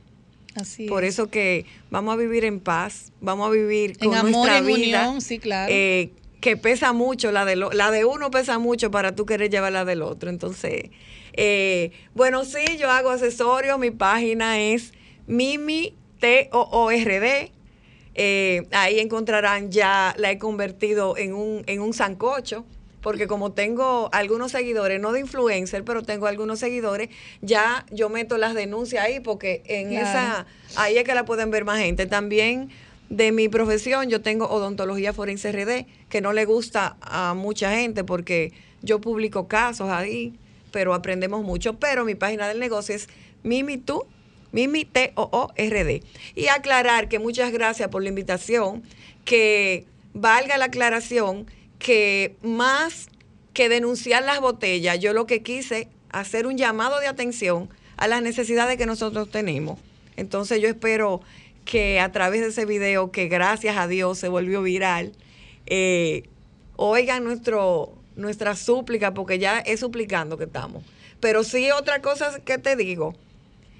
Así Por es. eso que vamos a vivir en paz, vamos a vivir En con amor, nuestra en vida. unión, sí, claro. eh, que pesa mucho, la de, lo- la de uno pesa mucho para tú querer llevar la del otro. Entonces, eh, bueno, sí, yo hago accesorios, mi página es Mimi T-O-O-R-D. Eh, ahí encontrarán ya, la he convertido en un, en un sancocho, porque como tengo algunos seguidores, no de influencer, pero tengo algunos seguidores, ya yo meto las denuncias ahí, porque en Claro. esa, ahí es que la pueden ver más gente. También de mi profesión, yo tengo odontología forense RD, que no le gusta a mucha gente porque yo publico casos ahí, pero aprendemos mucho. Pero mi página del negocio es Mimi tú, Mimi T-O-O-R-D. Y aclarar que muchas gracias por la invitación, que valga la aclaración que más que denunciar las botellas, yo lo que quise hacer un llamado de atención a las necesidades que nosotros tenemos. Entonces yo espero que a través de ese video, que gracias a Dios se volvió viral, eh, oigan nuestro, nuestra súplica, porque ya es suplicando que estamos. Pero sí otra cosa que te digo,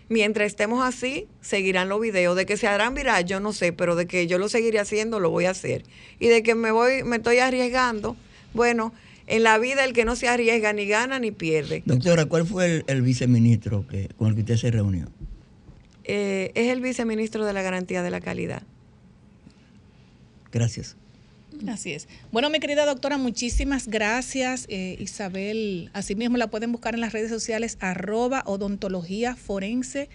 mientras estemos así, seguirán los videos. De que se harán viral, yo no sé, pero de que yo lo seguiré haciendo, lo voy a hacer. Y de que me voy, me estoy arriesgando, bueno, en la vida el que no se arriesga ni gana ni pierde. Doctora, ¿cuál fue el, el viceministro que, con el que usted se reunió? Eh, es el viceministro de la garantía de la calidad. Gracias. Así es. Bueno, mi querida doctora, muchísimas gracias. Eh, Isabel, asimismo la pueden buscar en las redes sociales arroba odontología forense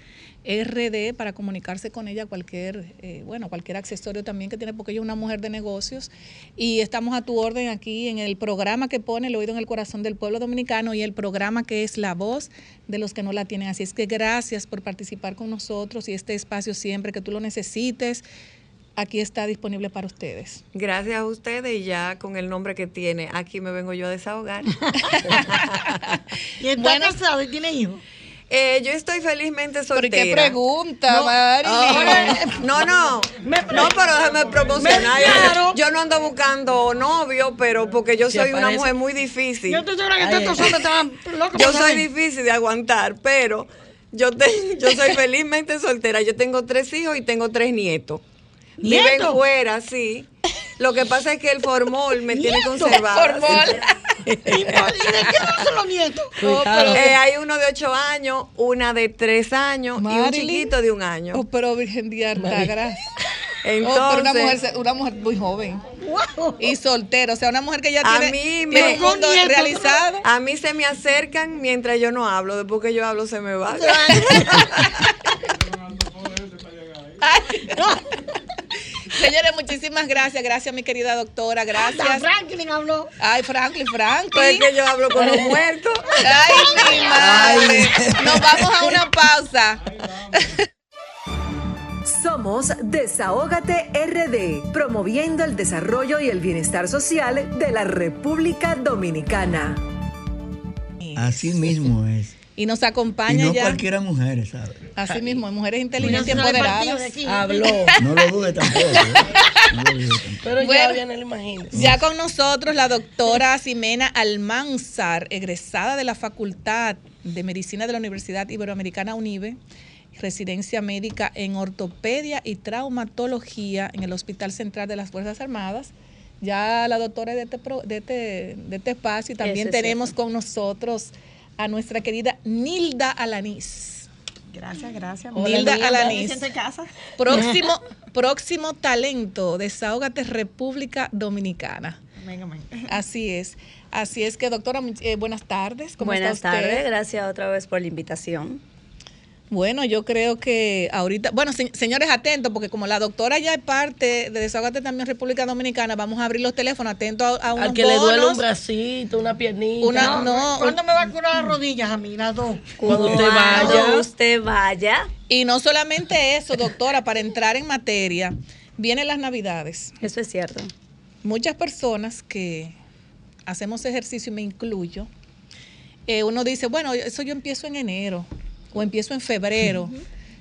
RD para comunicarse con ella cualquier, eh, bueno, cualquier accesorio también que tiene, porque ella es una mujer de negocios. Y estamos a tu orden aquí en el programa que pone el oído en el corazón del pueblo dominicano y el programa que es la voz de los que no la tienen. Así es que gracias por participar con nosotros y este espacio siempre que tú lo necesites. Aquí está disponible para ustedes. Gracias a ustedes y ya con el nombre que tiene, aquí me vengo yo a desahogar. ¿Y está Bueno. casado y tiene hijos? Eh, yo estoy felizmente ¿Pero soltera. qué pregunta, No, Marilyn? No, no, no, pero déjame promocionar. Me- claro. Yo no ando buscando novio, pero porque yo soy una mujer muy difícil. Yo estoy segura que estos hombres estaban locos Yo soy difícil de aguantar, pero yo, te- yo soy felizmente soltera. Yo tengo tres hijos y tengo tres nietos. Viven ¿Nietos? fuera, sí. Lo que pasa es que el formol me tiene ¿Nietos? conservada. Formol. ¿Y, de qué no son los nietos? Cuidado. Eh, hay uno de ocho años, una de tres años y un chiquito de un año. Oh, pero Virgen de. Entonces, Oh, pero una mujer, se- una mujer muy joven y soltera, o sea, una mujer que ya a tiene, mí tiene me un mundo realizado. A mí se me acercan mientras yo no hablo. Después que yo hablo se me va. Señores, muchísimas gracias, gracias mi querida doctora, Hasta gracias. Franklin habló. Ay, Franklin, Franklin. Pues que yo hablo con los muertos. Ay, mi madre. Nos vamos a una pausa. Somos Desahógate RD, promoviendo el desarrollo y el bienestar social de la República Dominicana. Así mismo es. Y nos Y acompaña no ya. cualquiera mujer, ¿sabes? Así mismo, mujeres inteligentes y empoderadas. Habló. No lo dude tampoco. ¿eh? No lo dude tampoco. Pero Bueno. ya viene, imagínese. Ya con nosotros la doctora Ximena Almanzar, egresada de la Facultad de Medicina de la Universidad Iberoamericana UNIBE, residencia médica en ortopedia y traumatología en el Hospital Central de las Fuerzas Armadas. Ya la doctora de este, pro- de este, de este espacio y también tenemos con nosotros a nuestra querida Nilda Alanís. Gracias, gracias. Nilda Alanís. ¿Me siento en casa? Próximo, próximo talento, Desahógate República Dominicana. Amén, amén. Así es. Así es que, doctora, eh, buenas tardes. ¿Cómo Buenas está usted? tardes, gracias otra vez por la invitación. Bueno, yo creo que ahorita, bueno, se- señores, atentos, porque como la doctora ya es parte de Desahógate también República Dominicana, vamos a abrir los teléfonos, atentos a, a unos Al que le duele un bracito, una piernita. Una- no, ¿Cuándo me va a curar las rodillas a mí, las dos? Cuando usted Cuando vaya. usted vaya, Y no solamente eso, doctora, para entrar en materia, vienen las navidades. eso es cierto. muchas personas que hacemos ejercicio, y me incluyo, eh, uno dice, bueno, eso yo empiezo en enero o empiezo en febrero.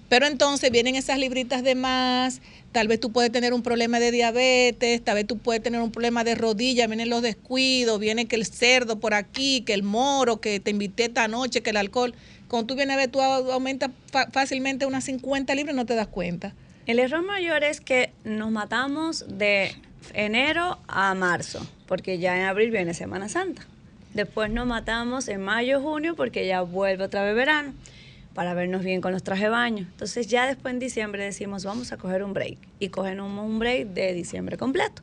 Pero entonces vienen esas libritas de más, tal vez tú puedes tener un problema de diabetes, tal vez tú puedes tener un problema de rodilla, vienen los descuidos, viene que el cerdo por aquí, que el moro, que te invité esta noche, que el alcohol. Cuando tú vienes a ver, tú au- aumentas fácilmente unas 50 libras y no te das cuenta. El error mayor es que nos matamos de enero a marzo, porque ya en abril viene Semana Santa. Después nos matamos en mayo, junio, porque ya vuelve otra vez verano, para vernos bien con los trajes de baño. Entonces ya después en diciembre decimos, vamos a coger un break. Y cogen un, un break de diciembre completo.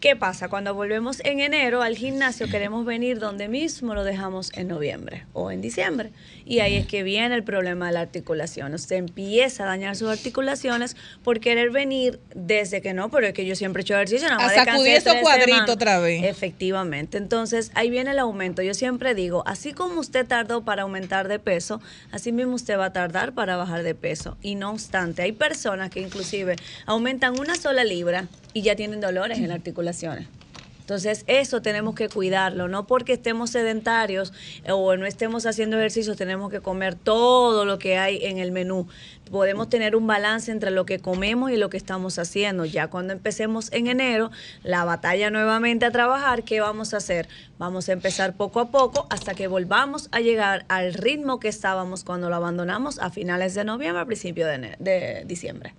¿Qué pasa? Cuando volvemos en enero al gimnasio queremos venir donde mismo lo dejamos en noviembre o en diciembre. Y ahí es que viene el problema de la articulación. Usted empieza a dañar sus articulaciones por querer venir desde que no, pero es que yo siempre he hecho ejercicio. Nada A más descansé sacudir esos cuadritos otra vez. Efectivamente. Entonces ahí viene el aumento. Yo siempre digo, así como usted tardó para aumentar de peso, así mismo usted va a tardar para bajar de peso. Y no obstante, hay personas que inclusive aumentan una sola libra y ya tienen dolores en las Entonces, eso tenemos que cuidarlo, no porque estemos sedentarios o no estemos haciendo ejercicio, tenemos que comer todo lo que hay en el menú. Podemos tener un balance entre lo que comemos y lo que estamos haciendo. Ya cuando empecemos en enero, la batalla nuevamente a trabajar, ¿qué vamos a hacer? Vamos a empezar poco a poco hasta que volvamos a llegar al ritmo que estábamos cuando lo abandonamos a finales de noviembre, a principios de diciembre.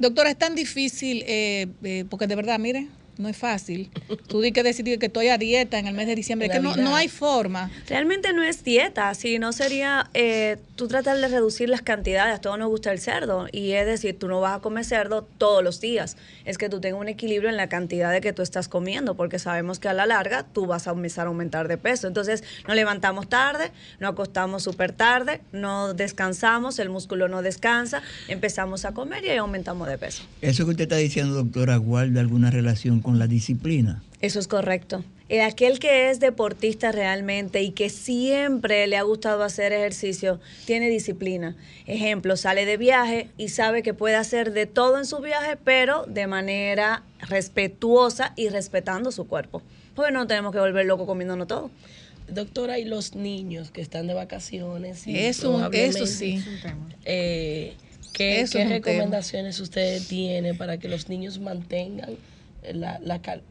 Doctora, es tan difícil, eh, eh, porque de verdad, mire, no es fácil. Tú di que decidir que estoy a dieta en el mes de diciembre, que no, no hay forma. Realmente no es dieta, si no sería eh, tú tratar de reducir las cantidades. A todos nos gusta el cerdo y es decir, tú no vas a comer cerdo todos los días. Es que tú tengas un equilibrio en la cantidad de que tú estás comiendo, porque sabemos que a la larga tú vas a empezar a aumentar de peso. Entonces, nos levantamos tarde, nos acostamos súper tarde, no descansamos, el músculo no descansa, empezamos a comer y ahí aumentamos de peso. Eso que usted está diciendo, doctora, guarda alguna relación con la disciplina. Eso es correcto. Eh, aquel que es deportista realmente y que siempre le ha gustado hacer ejercicio, tiene disciplina. Ejemplo, sale de viaje y sabe que puede hacer de todo en su viaje, pero de manera respetuosa y respetando su cuerpo. Porque no tenemos que volver locos comiéndonos todo. Doctora, y los niños que están de vacaciones. y Eso, eso sí. eh, ¿Qué, Eso qué es un tema. recomendaciones usted tiene para que los niños mantengan la, la cal-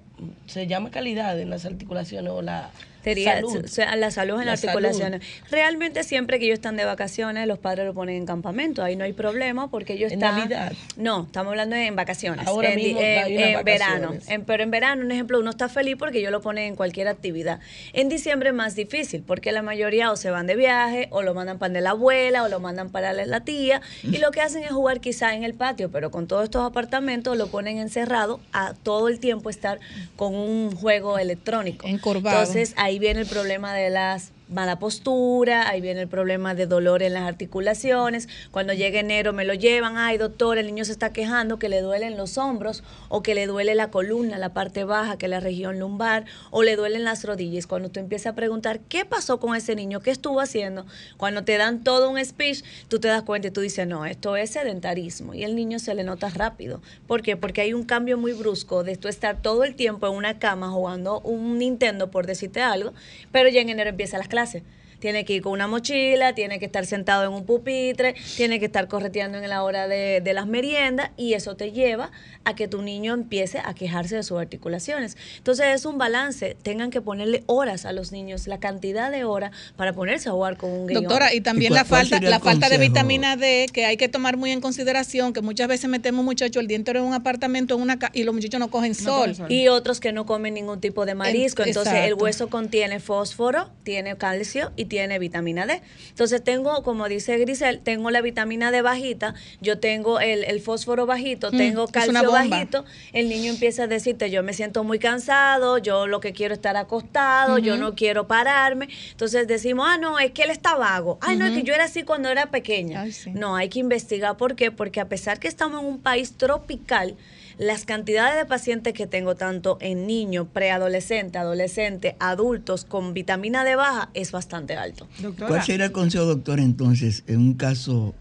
se llama calidad en las articulaciones o la, Sería Salud. salud en La las articulaciones. Realmente siempre que ellos están de vacaciones, los padres lo ponen en campamento. Ahí no hay problema porque ellos ¿En están... Navidad? No, estamos hablando de en vacaciones. Ahora en, mismo en- verano. En- pero en verano, un ejemplo, uno está feliz porque ellos lo ponen en cualquier actividad. En diciembre es más difícil porque la mayoría o se van de viaje o lo mandan para la abuela o lo mandan para la, tía y lo que hacen es jugar quizá en el patio, pero con todos estos apartamentos lo ponen encerrado a todo el tiempo estar con un juego electrónico. Encorvado. Entonces ahí viene el problema de las mala postura, ahí viene el problema de dolor en las articulaciones. Cuando llega enero me lo llevan, ay doctor, el niño se está quejando que le duelen los hombros o que le duele la columna, la parte baja, que es la región lumbar, o le duelen las rodillas. Cuando tú empiezas a preguntar qué pasó con ese niño, qué estuvo haciendo, cuando te dan todo un speech, tú te das cuenta y tú dices, no, esto es sedentarismo. Y el niño se le nota rápido. ¿Por qué? Porque hay un cambio muy brusco de tú estar todo el tiempo en una cama jugando un Nintendo, por decirte algo, pero ya en enero empiezan las clases clase. Tiene que ir con una mochila, tiene que estar sentado en un pupitre, tiene que estar correteando en la hora de, de las meriendas y eso te lleva a que tu niño empiece a quejarse de sus articulaciones. Entonces es un balance, tengan que ponerle horas a los niños, la cantidad de horas para ponerse a jugar con un guion. Doctora, y también ¿Y la falta, la falta de vitamina D que hay que tomar muy en consideración, que muchas veces metemos muchachos el día entero en un apartamento en una ca- y los muchachos no cogen sol. Y otros que no comen ningún tipo de marisco. En- Entonces, el hueso contiene fósforo, tiene calcio y tiene vitamina D. Entonces, tengo, como dice Grisel, tengo la vitamina D bajita, yo tengo el, el fósforo bajito, Mm, tengo calcio bajito. El niño empieza a decirte, yo me siento muy cansado, yo lo que quiero es estar acostado, yo no quiero pararme. Entonces, decimos, ah, no, es que él está vago. Ay, no, es que yo era así cuando era pequeña. No, hay que investigar. ¿Por qué? Porque a pesar que estamos en un país tropical, las cantidades de pacientes que tengo, tanto en niños, preadolescentes, adolescentes, adultos, con vitamina D baja, es bastante alto. ¿Cuál sería el consejo, doctor, entonces, en un caso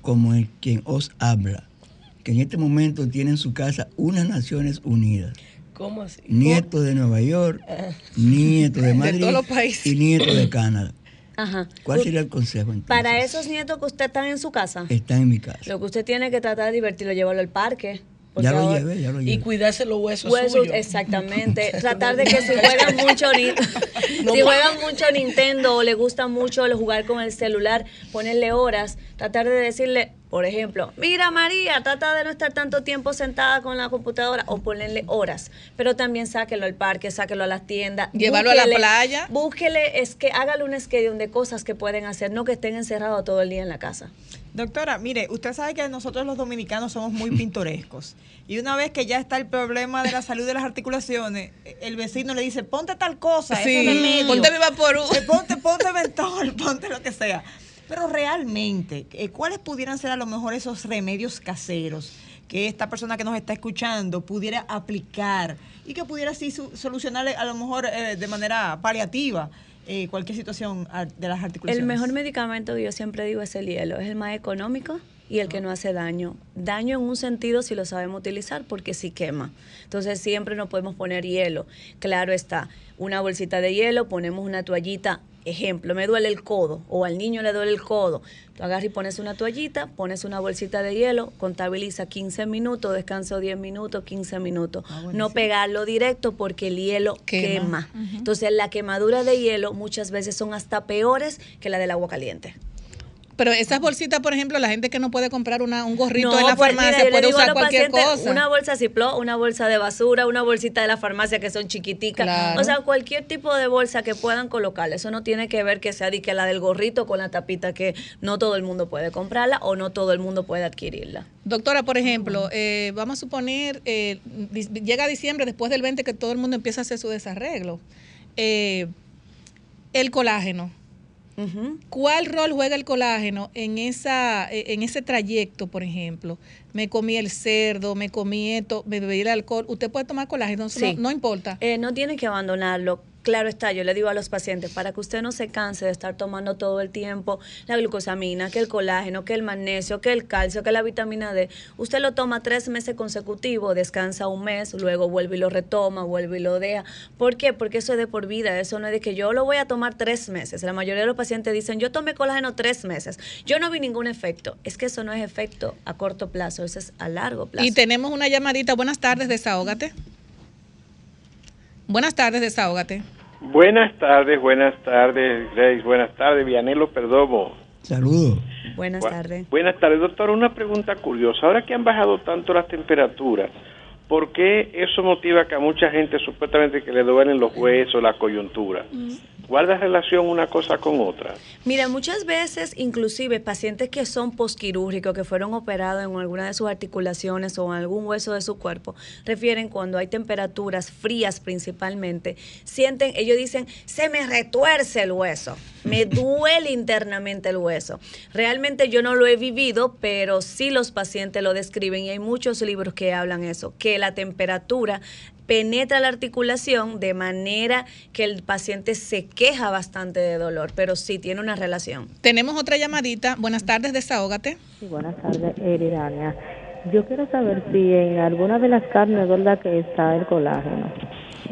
como el que os habla, que en este momento tiene en su casa unas Naciones Unidas? ¿Cómo así? Nieto de Nueva York, nieto de De Madrid todos los países. y nieto de Canadá. Ajá. ¿Cuál sería el consejo entonces? Para esos nietos que usted está en su casa, Está en mi casa. lo que usted tiene que tratar de divertirlo, llevarlo al parque. Ya lo llevé, ya lo Y llevé. cuidarse los huesos, Huesos, suyos. exactamente. Tratar de que si juegan mucho ni- si juegan mucho Nintendo o le gusta mucho jugar con el celular, ponerle horas, tratar de decirle, por ejemplo, mira María, trata de no estar tanto tiempo sentada con la computadora o ponerle horas, pero también sáquelo al parque, sáquelo a las tiendas, Llevarlo a la playa. Búsquele, es que hágale un schedule de cosas que pueden hacer, no que estén encerrados todo el día en la casa. Doctora, mire, usted sabe que nosotros los dominicanos somos muy pintorescos. Y una vez que ya está el problema de la salud de las articulaciones, el vecino le dice, ponte tal cosa, Sí, ese remedio. ponte Vivaporú. Eh, Ponte, ponte mentol, ponte lo que sea. Pero realmente, eh, ¿cuáles pudieran ser a lo mejor esos remedios caseros que esta persona que nos está escuchando pudiera aplicar y que pudiera así solucionarle a lo mejor eh, de manera paliativa eh, cualquier situación de las articulaciones? El mejor medicamento que yo siempre digo es el hielo. Es el más económico y el que no hace daño. Daño en un sentido si lo sabemos utilizar porque sí quema. Entonces siempre nos podemos poner hielo. Claro está, una bolsita de hielo, ponemos una toallita. Ejemplo, me duele el codo o al niño le duele el codo. Tú agarras y pones una toallita, pones una bolsita de hielo, contabiliza 15 minutos, descanso 10 minutos, 15 minutos. no pegarlo directo porque el hielo Quema. quema. Entonces la quemadura de hielo muchas veces son hasta peores que la del agua caliente. Pero esas bolsitas, por ejemplo, la gente que no puede comprar una, un gorrito No, en la pues, farmacia mira, puede a usar cualquier cosa. Una bolsa Ziploc, una bolsa de basura, una bolsita de la farmacia que son chiquiticas. Claro. O sea, cualquier tipo de bolsa que puedan colocarle. Eso no tiene que ver que sea de que la del gorrito con la tapita que no todo el mundo puede comprarla o no todo el mundo puede adquirirla. Doctora, por ejemplo, eh, vamos a suponer, eh, llega diciembre, después del 20, que todo el mundo empieza a hacer su desarreglo. Eh, el colágeno. ¿Cuál rol juega el colágeno en, esa, eh, en ese trayecto, por ejemplo? Me comí el cerdo, me comí esto, me bebí el alcohol. ¿Usted puede tomar colágeno? Sí. No, no importa. Eh, no tiene que abandonarlo. Claro está, yo le digo a los pacientes, para que usted no se canse de estar tomando todo el tiempo la glucosamina, que el colágeno, que el magnesio, que el calcio, que la vitamina D, usted lo toma tres meses consecutivos, descansa un mes, luego vuelve y lo retoma, vuelve y lo deja. ¿Por qué? Porque eso es de por vida, eso no es de que yo lo voy a tomar tres meses. La mayoría de los pacientes dicen, yo tomé colágeno tres meses, yo no vi ningún efecto. Es que eso no es efecto a corto plazo, eso es a largo plazo. Y tenemos una llamadita. Buenas tardes, desahógate. Buenas tardes, desahógate. Buenas tardes, buenas tardes, Grace. Buenas tardes, Vianelo Perdomo. Saludos. Buenas Bu- tardes. Buenas tardes, doctor. Una pregunta curiosa. Ahora que han bajado tanto las temperaturas, ¿por qué eso motiva que a mucha gente supuestamente que le duelen los huesos, la coyuntura? ¿Guarda relación una cosa con otra? Mira, muchas veces, inclusive pacientes que son posquirúrgicos, que fueron operados en alguna de sus articulaciones o en algún hueso de su cuerpo, refieren cuando hay temperaturas frías principalmente, sienten, ellos dicen, se me retuerce el hueso, me duele internamente el hueso. Realmente yo no lo he vivido, pero sí los pacientes lo describen y hay muchos libros que hablan eso, que la temperatura penetra la articulación de manera que el paciente se queja bastante de dolor, pero sí tiene una relación. Tenemos otra llamadita. Buenas tardes, desahógate. Sí, buenas tardes, Eridania. Yo quiero saber si en alguna de las carnes es verdad que está el colágeno.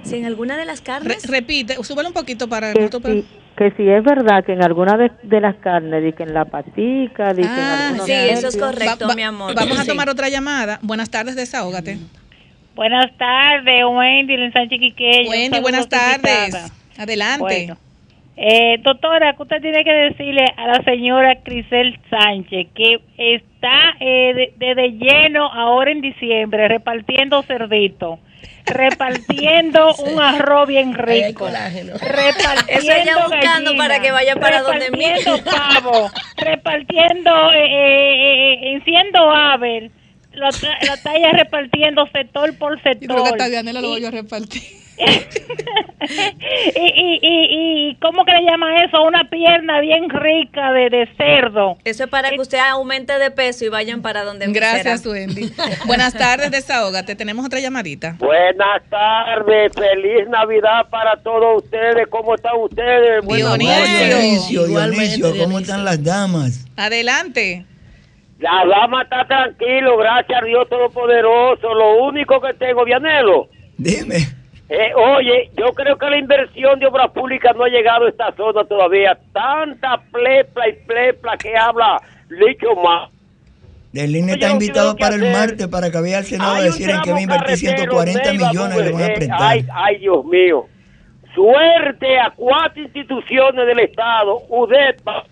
Si en alguna de las carnes... repite, súbelo un poquito para... Que si, que si es verdad que en alguna de, de las carnes, di que en la patica, di que en Ah, sí, eso es correcto, Va- va- mi amor. Vamos a Sí. tomar otra llamada. Buenas tardes, desahógate. Buenas tardes, Wendy, en Sánchez Quiqueya. Wendy, buenas tardes. invitada. Adelante. Bueno. Eh, doctora, que usted tiene que decirle a la señora Crisel Sánchez que está eh, de, lleno ahora en diciembre repartiendo cerdito, repartiendo un arroz bien rico, repartiendo Eso ella buscando gallina, para que vaya para donde repartiendo pavo, repartiendo, eh, eh, eh, enciendo ave, lo, lo está ella repartiendo sector por Yo creo que sector. hasta Dianela lo voy a repartir. y, y, y, y ¿cómo que le llama eso? Una pierna bien rica de, de cerdo. Eso es para que usted aumente de peso y vayan para donde Gracias. Wendy. Buenas tardes, desahógate. Tenemos otra llamadita. Buenas tardes, feliz Navidad para todos ustedes. ¿Cómo están ustedes? Buenas Dionisio, noches. Dionisio, ¿cómo están las damas? Adelante. La dama está tranquilo, gracias a Dios Todopoderoso. Lo único que tengo, Vianelo. Dime. Eh, oye, yo creo que la inversión de obras públicas no ha llegado a esta zona todavía. Tanta plepla y plepla que habla Licho más. El INE está invitado para el martes para que vaya al Senado decir en que va a invertir carretero, 140 Neiva, millones que le van a prestar. ay, ay, Dios mío. Suerte a cuatro instituciones del Estado, UDEPA,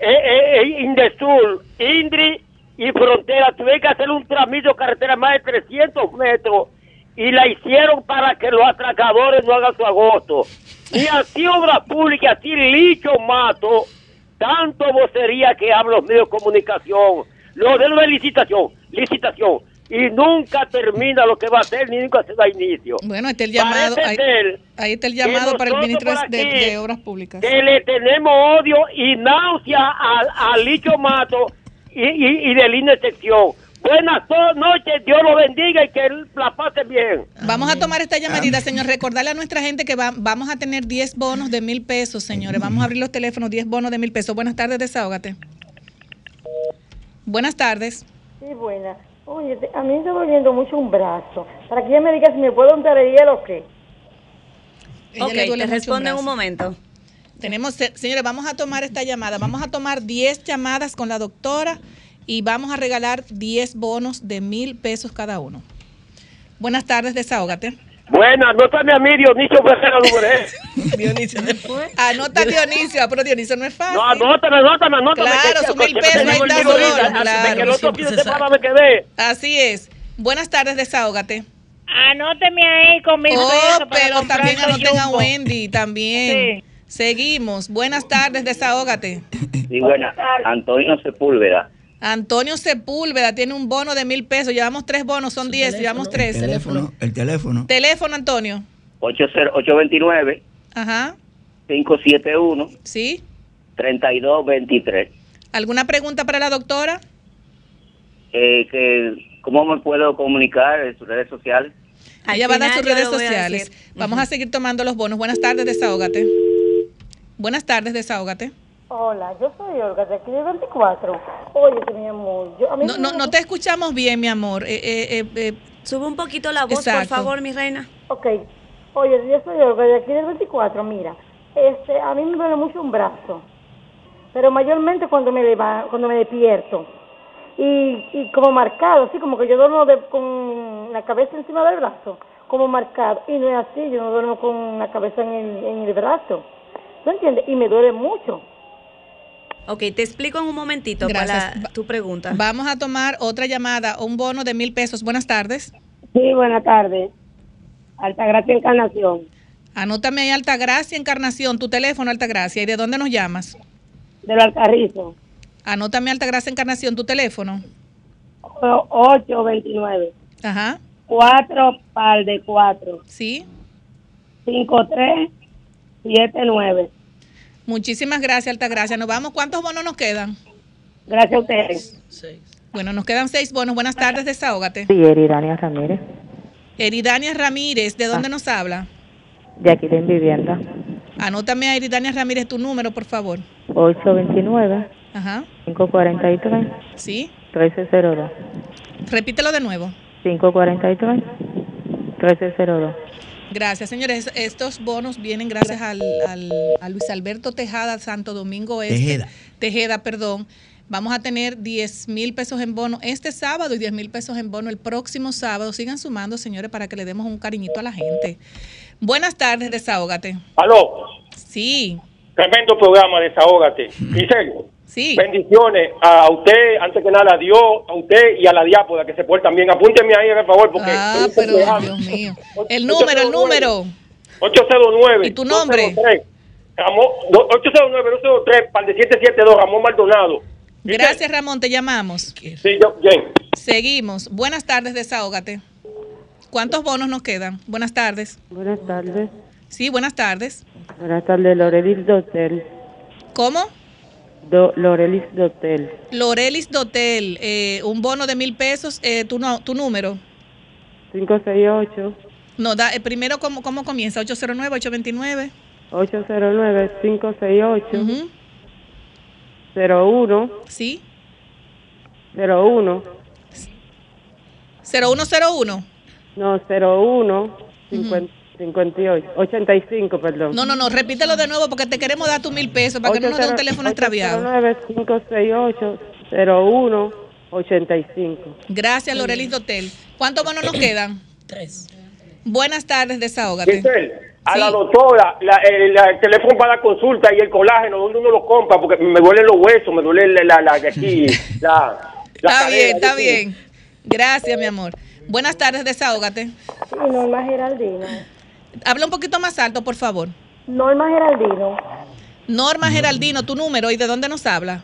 eh, eh, eh, Indesul, INDRI y Frontera. Tuve que hacer un tramito de carretera más de 300 metros y la hicieron para que los atracadores no hagan su agosto. Y así obras públicas, así licho mato, tanto vocería que hablan los medios de comunicación, lo de la licitación, licitación, y nunca termina lo que va a hacer, ni nunca se da inicio. Bueno, está el llamado. Ahí, ahí está el llamado para el ministro de, Obras Públicas. que le tenemos odio y náusea al, al Licho Mato y, y, y de línea de sección. Buenas noches, Dios lo bendiga y que él la pase bien. Vamos a tomar esta llamadita, señor. Recordarle a nuestra gente que va- vamos a tener 10 bonos de mil pesos, señores. Vamos a abrir los teléfonos, 10 bonos de mil pesos. Buenas tardes, desahógate. Buenas tardes. Sí, buena. Oye, te- a mí me está doliendo mucho un brazo. Para que ella me diga si me puedo untar el hielo o qué. Ella Ok, le duele te en brazo. un momento. Tenemos, se- señores, vamos a tomar esta llamada. Vamos a tomar 10 llamadas con la doctora y vamos a regalar 10 bonos de mil pesos cada uno. Buenas tardes, desahógate. Buenas, anótame a mí, Dionisio Ferreira Dubré. Dionisio después. Anota Dionisio, ah, pero Dionisio no es fácil. No, anótame, anótame, anótame. Claro, mil que pesos, ahí está el su claro. Que el otro fin de semana me quedé. Así es. Buenas tardes, desahógate. Anóteme ahí con mil Oh, pero también el anoten a. Wendy, también. Seguimos. Buenas tardes, desahógate. Sí, buena. Antonio Sepúlveda. Antonio Sepúlveda tiene un bono de mil pesos. Llevamos tres bonos, son diez, llevamos tres. El teléfono, el teléfono. Teléfono, Antonio. 80 829 Ajá. 571 ¿Sí? 3223. ¿Alguna pregunta para la doctora? Eh, que, ¿Cómo me puedo comunicar en sus redes sociales? Ella va a dar sus redes a sociales. Vamos a seguir tomando los bonos. Buenas tardes, desahógate. Buenas tardes, desahógate. Hola, yo soy Olga de aquí de 24. Oye, que mi amor, yo, a mí No, no, no te escuchamos bien, mi amor. Eh, eh, eh, eh, Sube un poquito la voz, por favor, mi reina. Ok. Oye, yo soy Olga de aquí del 24. Mira, este, a mí me duele mucho un brazo, pero mayormente cuando me leva- cuando me despierto. Y, y como marcado, así como que yo duermo de- con la cabeza encima del brazo. como marcado. Y no es así, yo no duermo con la cabeza en el, en el brazo. ¿Tú entiendes? Y me duele mucho. Ok, te explico en un momentito Gracias. para tu pregunta. Vamos a tomar otra llamada, un bono de mil pesos. Buenas tardes. Sí, buenas tardes. Altagracia Encarnación, Anótame ahí Altagracia Encarnación, tu teléfono Altagracia. ¿Y de dónde nos llamas? del Alcarrizo, Anótame Altagracia Encarnación, tu teléfono. 829. Ajá. 4 par de 4. Sí. 5379. Muchísimas gracias, Altagracia. Nos vamos. ¿Cuántos bonos nos quedan? Gracias a ustedes. Bueno, nos quedan seis bonos. Buenas tardes, desahógate. Sí, Eridania Ramírez, Eridania Ramírez, ¿de dónde nos habla? de aquí de En Vivienda, Anótame a Eridania Ramírez tu número, por favor. 829 Ajá. 543 Sí. 1302. Repítelo de nuevo. 543 1302. Gracias, señores. Estos bonos vienen gracias al, al- a Luis Alberto Tejada, Santo Domingo Este. Tejeda. Tejeda, perdón. Vamos a tener 10 mil pesos en bono este sábado y 10 mil pesos en bono el próximo sábado. Sigan sumando, señores, para que le demos un cariñito a la gente. Buenas tardes, desahógate. Aló, Sí, tremendo programa, desahógate. Giselle, sí. bendiciones a usted, antes que nada a Dios, a usted y a la diápora que se portan bien. Apúnteme ahí, por favor, porque... Ah, pero. Dios mío. El número, el número. 809. ¿Y tu nombre? 203, Ramón, do- 809-203, par de 772, Ramón Maldonado. Gracias, Ramón, te llamamos. Sí, yo, bien. Seguimos. Buenas tardes, desahógate. ¿Cuántos bonos nos quedan? Buenas tardes. Buenas tardes. Sí, buenas tardes. Buenas tardes, Lorelis Dotel. ¿Cómo? Do, Lorelis Dotel. Lorelis Dotel, eh, un bono de mil pesos, eh, tu, no- tu número. 568 No, da, eh, primero, ¿cómo, ¿cómo comienza? 809-829. 809 568 Ujú. 01 Sí. 01 0101. No, 01 50 58 85, perdón. No, no, no, repítelo de nuevo porque te queremos dar tu mil pesos para que no nos dé un teléfono extraviado. 809 568 01 85. Gracias, Lorelis Dotel. ¿Cuántos bonos nos quedan? Tres. Buenas tardes, desahógate. Giselle, a Sí. la doctora, la- el, la- el teléfono para la consulta y el colágeno, ¿dónde uno lo compra? Porque me duelen los huesos, me duele la, la, la de aquí, la, la Está cadera, bien, está aquí. bien. Gracias, mi amor. Buenas tardes, desahógate. Sí, Norma Geraldino. Habla un poquito más alto, por favor. Norma Geraldino, Norma Geraldino, tu número y de dónde nos habla.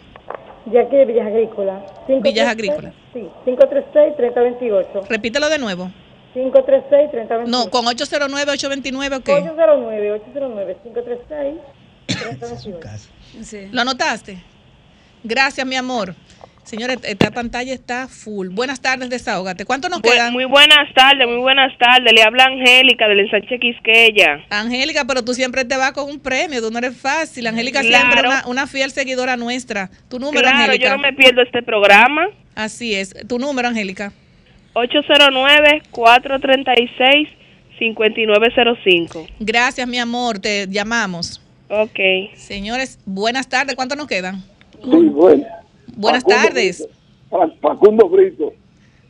de aquí de Villas Agrícolas. Villas Agrícolas. Sí, 536-3028. Repítelo de nuevo. 536-3028. No, con 809-829, ¿o qué? 809, 809, 536-3028. ¿Lo anotaste? Gracias, mi amor. Señores, esta pantalla está full. Buenas tardes, desahógate. ¿Cuánto nos Bu- quedan? Muy buenas tardes, muy buenas tardes. Le habla Angélica del ensanche Quisqueya. Angélica, pero tú siempre te vas con un premio, tú no eres fácil. Angélica Claro. siempre una, una fiel seguidora nuestra. Tu número, Claro, Angélica. yo no me pierdo este programa. Así es. Tu número, Angélica. 809-436-5905. Gracias, mi amor. Te llamamos. Ok. Señores, buenas tardes. ¿Cuánto nos quedan? Sí, bueno. Buenas Facundo tardes. Brito. Fa- Facundo Brito,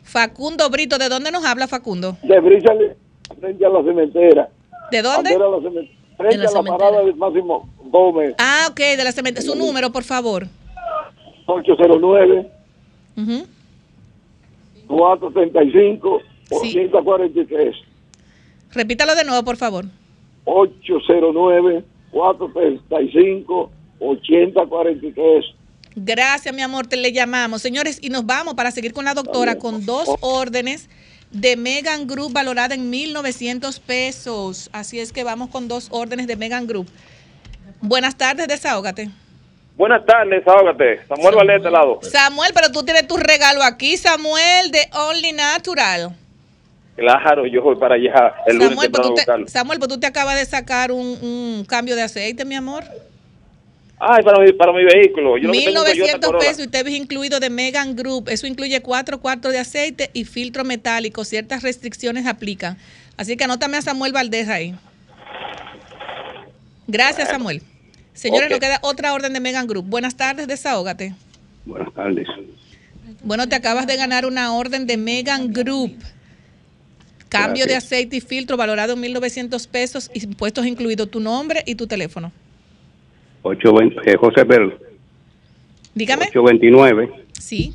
Facundo Brito, ¿de dónde nos habla Facundo? de Bríchale, frente a la cementera. ¿De dónde? Afuera de la cemen- Frente la a la cementera. parada de Máximo Gómez, Ah, ok, de la cementa. Su número, por favor. 809 Ujú. 435 8043 Repítalo de nuevo, por favor. 809 435 8043 Gracias, mi amor, te le llamamos. Señores, y nos vamos para seguir con la doctora con dos órdenes de Megan Group valorada en 1.900 pesos. Así es que vamos con dos órdenes de Megan Group. Buenas tardes, desahógate. Buenas tardes, ahógate. Samuel Valé de este lado. Samuel, pero tú tienes tu regalo aquí, Samuel, de Only Natural. Claro, yo voy para allá el lunes Samuel, pero tú te. Samuel, pero tú te acabas de sacar un, un cambio de aceite, mi amor. Ay, para mi, para mi vehículo. Yo lo que tengo es un Toyota 1.900 Corolla. pesos y te ves incluido de Megan Group. Eso incluye cuatro cuartos de aceite y filtro metálico. Ciertas restricciones aplican. Así que anótame a Samuel Valdés ahí. Gracias, Samuel. Señores, nos queda otra orden de Megan Group. Buenas tardes, desahógate. Buenas tardes. Bueno, te acabas de ganar una orden de Megan Group. Cambio de aceite y filtro valorado en 1.900 pesos, impuestos incluido tu nombre y tu teléfono. 820, eh, José Bel, Dígame. 829 Sí.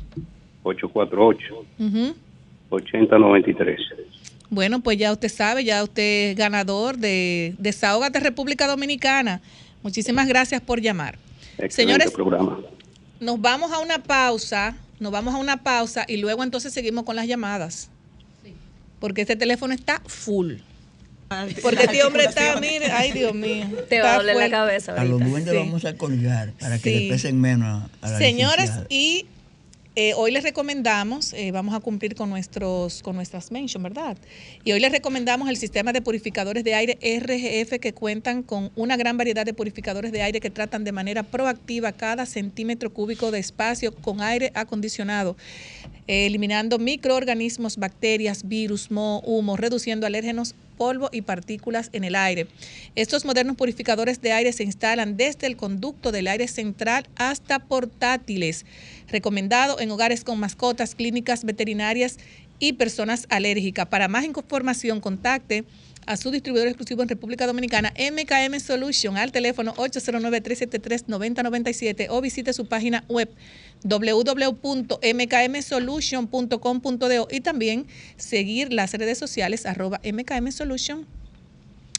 848 Ujú. 8093. Bueno, pues ya usted sabe, ya usted es ganador de Desahógate República Dominicana. Muchísimas gracias por llamar. Excelente Señores, programa. nos vamos a una pausa, nos vamos a una pausa y luego entonces seguimos con las llamadas. Porque este teléfono está full. Porque este hombre está, mire, ay Dios mío. Te va a doler la cabeza A los ahorita. duendes Sí. vamos a colgar para que Sí. le pesen menos a, a la Señores, licenciada. y eh, hoy les recomendamos, eh, vamos a cumplir con nuestros con nuestras mentions, ¿verdad? Y hoy les recomendamos el sistema de purificadores de aire RGF que cuentan con una gran variedad de purificadores de aire que tratan de manera proactiva cada centímetro cúbico de espacio con aire acondicionado, eh, eliminando microorganismos, bacterias, virus, moho, humo, reduciendo alérgenos polvo y partículas en el aire. Estos modernos purificadores de aire se instalan desde el conducto del aire central hasta portátiles. Recomendado en hogares con mascotas, clínicas veterinarias y personas alérgicas. Para más información, contacte a su distribuidor exclusivo en República Dominicana, MKM Solution, al teléfono 809-373-9097 o visite su página web www.mkmsolution.com.do y también seguir las redes sociales arroba MKM Solution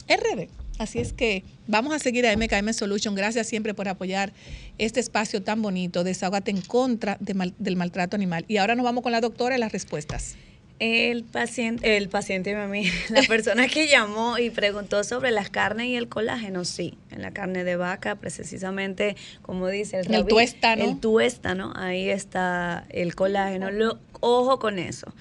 RD. Así es que vamos a seguir a MKM Solution. Gracias siempre por apoyar este espacio tan bonito. Desahógate en contra mal- del maltrato animal. Y ahora nos vamos con la doctora y las respuestas. El paciente, el paciente, mami, la persona que llamó y preguntó sobre las carnes y el colágeno, sí, en la carne de vaca, precisamente, como dice el En el rabí, tuéstano. El tuéstano, ahí está el colágeno. Lo- ojo con eso.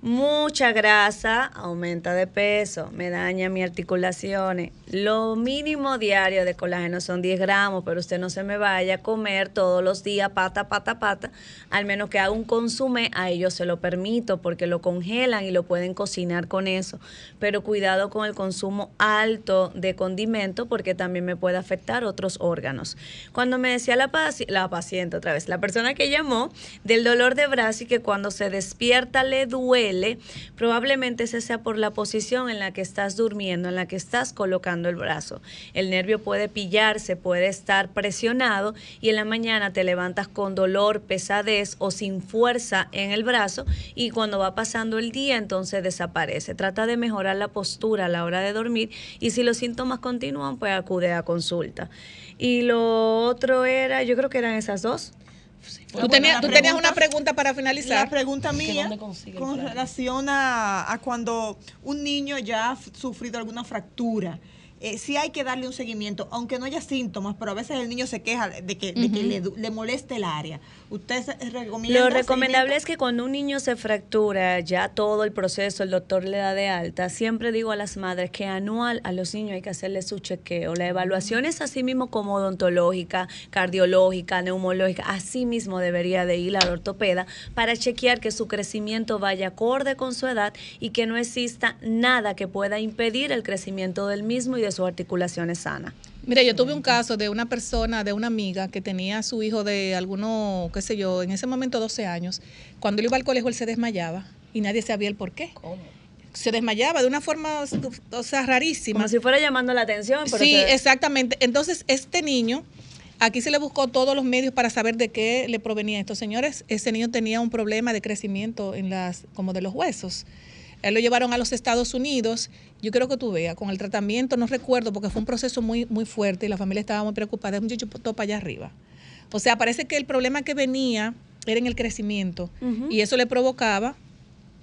Mucha grasa aumenta de peso, me daña mis articulaciones. Lo mínimo diario de colágeno son 10 gramos, pero usted no se me vaya a comer todos los días pata, pata, pata, al menos que haga un consume, a ellos se lo permito porque lo congelan y lo pueden cocinar con eso. Pero cuidado con el consumo alto de condimento porque también me puede afectar otros órganos. Cuando me decía la, la paciente otra vez, la persona que llamó del dolor de brazo y que cuando se despierta le duele, probablemente ese sea por la posición en la que estás durmiendo, en la que estás colocando el brazo. El nervio puede pillarse, puede estar presionado y en la mañana te levantas con dolor, pesadez o sin fuerza en el brazo y cuando va pasando el día entonces desaparece. Trata de mejorar la postura a la hora de dormir y si los síntomas continúan pues acude a consulta. Y lo otro era, yo creo que eran esas dos. Tú tenías, tú tenías una pregunta para finalizar. La pregunta mía con relación a, a cuando un niño ya ha sufrido alguna fractura. Eh, sí hay que darle un seguimiento, aunque no haya síntomas, pero a veces el niño se queja de que, de que le moleste el área. ¿Usted recomienda? Lo recomendable es que cuando un niño se fractura, ya todo el proceso, el doctor le da de alta, siempre digo a las madres que anual a los niños hay que hacerle su chequeo. La evaluación es así mismo como odontológica, cardiológica, neumológica, así mismo debería de ir al ortopeda para chequear que su crecimiento vaya acorde con su edad y que no exista nada que pueda impedir el crecimiento del mismo y de sus articulaciones sanas. Mira, yo tuve un caso de una persona, de una amiga que tenía a su hijo de alguno, qué sé yo, en ese momento 12 años. Cuando él iba al colegio, él se desmayaba y nadie sabía el por qué. Se desmayaba de una forma, o sea, rarísima. Como si fuera llamando la atención. pero Sí, exactamente. Entonces, este niño, aquí se le buscó todos los medios para saber de qué le provenía esto. Señores, ese niño tenía un problema de crecimiento en las, como de los huesos. Él lo llevaron a los Estados Unidos. Yo creo que tú veas, con el tratamiento, no recuerdo, porque fue un proceso muy, muy fuerte y la familia estaba muy preocupada. El muchacho todo para allá arriba. O sea, parece que el problema que venía era en el crecimiento y eso le provocaba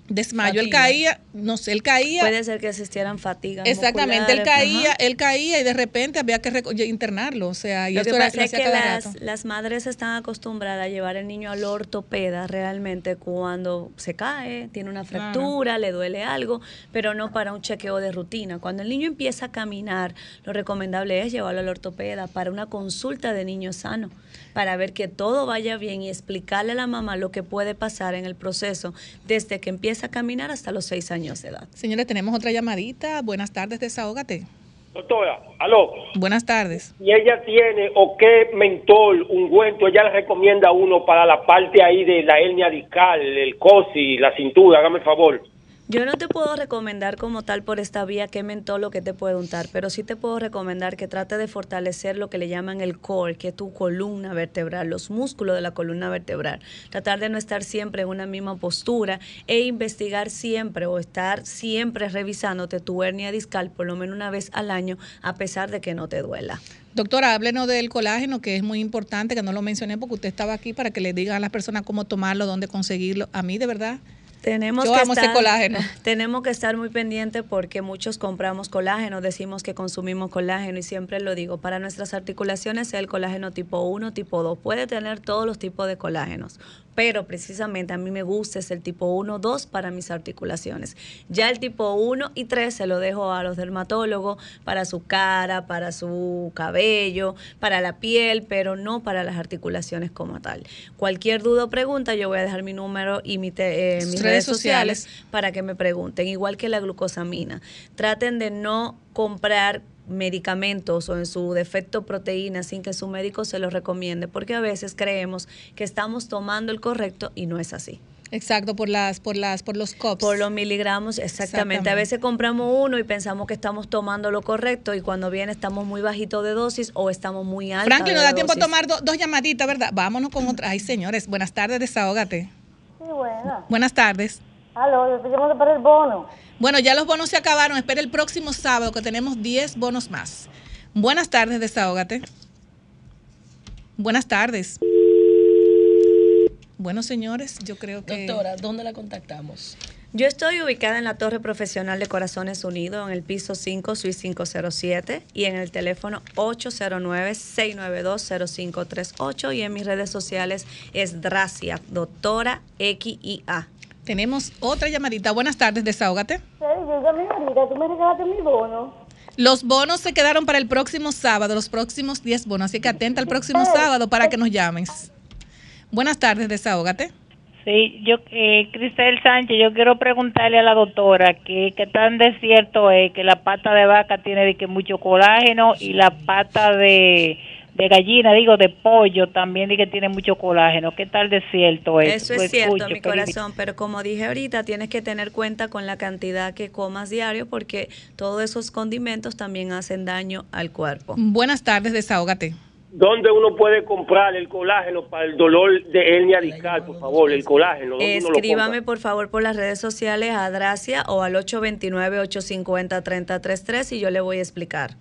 desmayo. Él caía, no sé, él caía. Puede ser que existieran fatigas. Exactamente, él caía, ajá. él caía y de repente había que internarlo, o sea, y Lo eso que era, pasa es que las, rato. las madres están acostumbradas a llevar al niño al ortopeda realmente cuando se cae, tiene una fractura, le duele algo, pero no para un chequeo de rutina. Cuando el niño empieza a caminar, lo recomendable es llevarlo al ortopeda para una consulta de niño sano, para ver que todo vaya bien y explicarle a la mamá lo que puede pasar en el proceso desde que empieza a caminar hasta los seis años de edad. Señores, tenemos otra llamadita. Buenas tardes, desahógate. Doctora, aló. Buenas tardes. Y ella tiene o qué mentol, ungüento, ella le recomienda a uno para la parte ahí de la hernia discal, el cosi, la cintura, hágame el favor. Yo no te puedo recomendar como tal por esta vía qué mentol o qué te puede untar, pero sí te puedo recomendar que trate de fortalecer lo que le llaman el core, que es tu columna vertebral, los músculos de la columna vertebral. Tratar de no estar siempre en una misma postura e investigar siempre o estar siempre revisándote tu hernia discal por lo menos una vez al año, a pesar de que no te duela. Doctora, háblenos del colágeno, que es muy importante, que no lo mencioné porque usted estaba aquí para que le diga a las personas cómo tomarlo, dónde conseguirlo. A mí, de verdad, Tenemos Yo que amo ese estar, colágeno. Tenemos que estar muy pendientes porque muchos compramos colágeno, decimos que consumimos colágeno y siempre lo digo, para nuestras articulaciones es el colágeno tipo 1, tipo 2, puede tener todos los tipos de colágenos, pero precisamente a mí me gusta es el tipo 1, 2 para mis articulaciones. Ya el tipo 1 y 3 se lo dejo a los dermatólogos para su cara, para su cabello, para la piel, pero no para las articulaciones como tal. Cualquier duda o pregunta, yo voy a dejar mi número y mi te- eh, mis redes redes sociales sociales. para que me pregunten, igual que la glucosamina. Traten de no comprar medicamentos o en su defecto proteínas sin que su médico se los recomiende, porque a veces creemos que estamos tomando el correcto y no es así. Exacto, por las, por las, por los COPs. Por los miligramos, exactamente. Exactamente. A veces compramos uno y pensamos que estamos tomando lo correcto y cuando viene estamos muy bajito de dosis o estamos muy altos. Franklin, nos da tiempo a tomar do- dos llamaditas, ¿verdad? Vámonos con otra. Ay, señores, buenas tardes, desahógate. Sí, buena. Buenas tardes. Aló, yo estoy llamando para el bono. Bueno, ya los bonos se acabaron. Espera el próximo sábado que tenemos 10 bonos más. Buenas tardes, desahógate. Buenas tardes. Bueno, señores, yo creo que... Doctora, ¿dónde la contactamos? Yo estoy ubicada en la Torre Profesional de Corazones Unidos, en el piso 5, suite 507, y en el teléfono 809-692-0538, y en mis redes sociales es Dracia, doctora XIA. Tenemos otra llamadita. Buenas tardes, desahógate. Sí, yo tú me regalaste mi bono. Los bonos se quedaron para el próximo sábado, los próximos 10 bonos. Así que atenta al próximo sábado para que nos llames. Buenas tardes, desahógate. Sí, yo, eh, Cristel Sánchez, yo quiero preguntarle a la doctora que, que tan desierto es que la pata de vaca tiene de que mucho colágeno y la pata de, de gallina, digo, de pollo también de que tiene mucho colágeno. ¿Qué tal desierto es? Eso es cierto, escucho, mi corazón, pero como dije ahorita, tienes que tener cuenta con la cantidad que comas diario porque todos esos condimentos también hacen daño al cuerpo. Buenas tardes, desahógate. ¿Dónde uno puede comprar el colágeno para el dolor de hernia discal, por favor? El colágeno. ¿dónde uno lo Escríbame por favor por las redes sociales a Dracia o al 829-850-3033 y yo le voy a explicar.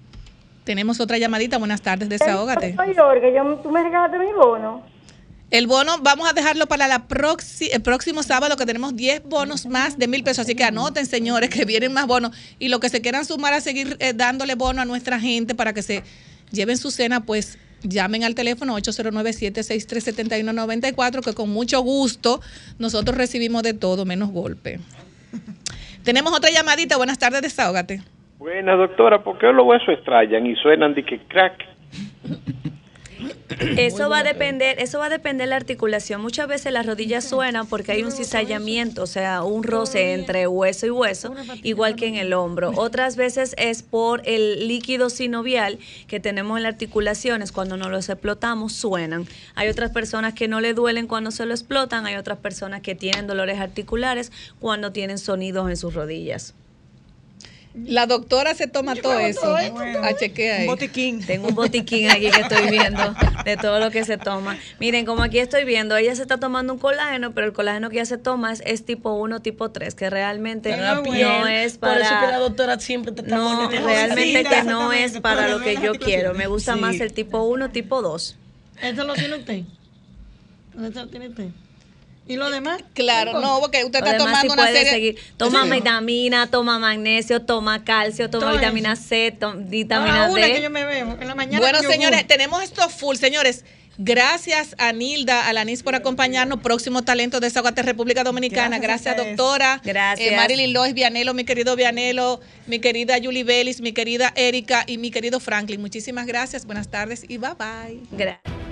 Tenemos otra llamadita. Buenas tardes, desahógate. Soy Jorge, yo, tú me regalaste mi bono. El bono vamos a dejarlo para la proxi- el próximo sábado que tenemos 10 bonos más de mil pesos. Así que anoten, señores, que vienen más bonos. Y los que se quieran sumar a seguir eh, dándole bono a nuestra gente para que se lleven su cena, pues llamen al teléfono 809-763-7194, que con mucho gusto nosotros recibimos de todo, menos golpe. Tenemos otra llamadita. Buenas tardes, desahógate. Buena doctora, ¿por qué los huesos estrellan y suenan de que crack? Eso va a depender, eso va a depender de la articulación. Muchas veces las rodillas suenan porque hay un cizallamiento, o sea, un roce entre hueso y hueso, igual que en el hombro. Otras veces es por el líquido sinovial que tenemos en las articulaciones, cuando nos los explotamos suenan. Hay otras personas que no le duelen cuando se lo explotan, hay otras personas que tienen dolores articulares cuando tienen sonidos en sus rodillas. La doctora se toma todo eso. A chequear ahí. botiquín. Tengo un botiquín aquí que estoy viendo de todo lo que se toma. Miren, como aquí estoy viendo, ella se está tomando un colágeno, pero el colágeno que ella se toma es, es tipo 1, tipo 3, que realmente Para no es Por eso que la para... doctora siempre te está No, realmente que no es para lo que yo quiero. Me gusta Sí. más el tipo 1, tipo 2. ¿Eso lo tiene usted? ¿Eso lo tiene usted? ¿Y lo demás? Claro, no, porque usted Lo está demás sí tomando una puede serie. seguir. Toma Sí. vitamina, toma magnesio, toma calcio, toma Todo vitamina C, toma vitamina una D. que yo me bebo en la mañana. Bueno, señores, tenemos esto full. Señores, gracias a Nilda, a Lanis por acompañarnos. Próximo talento de Desahogate República Dominicana. Gracias Gracias, doctora. Gracias. Eh, Marilyn Lois Vianelo, mi querido Vianelo, mi querida Julie Vélez, mi querida Erika y mi querido Franklin. Muchísimas gracias. Buenas tardes y bye bye. Gracias.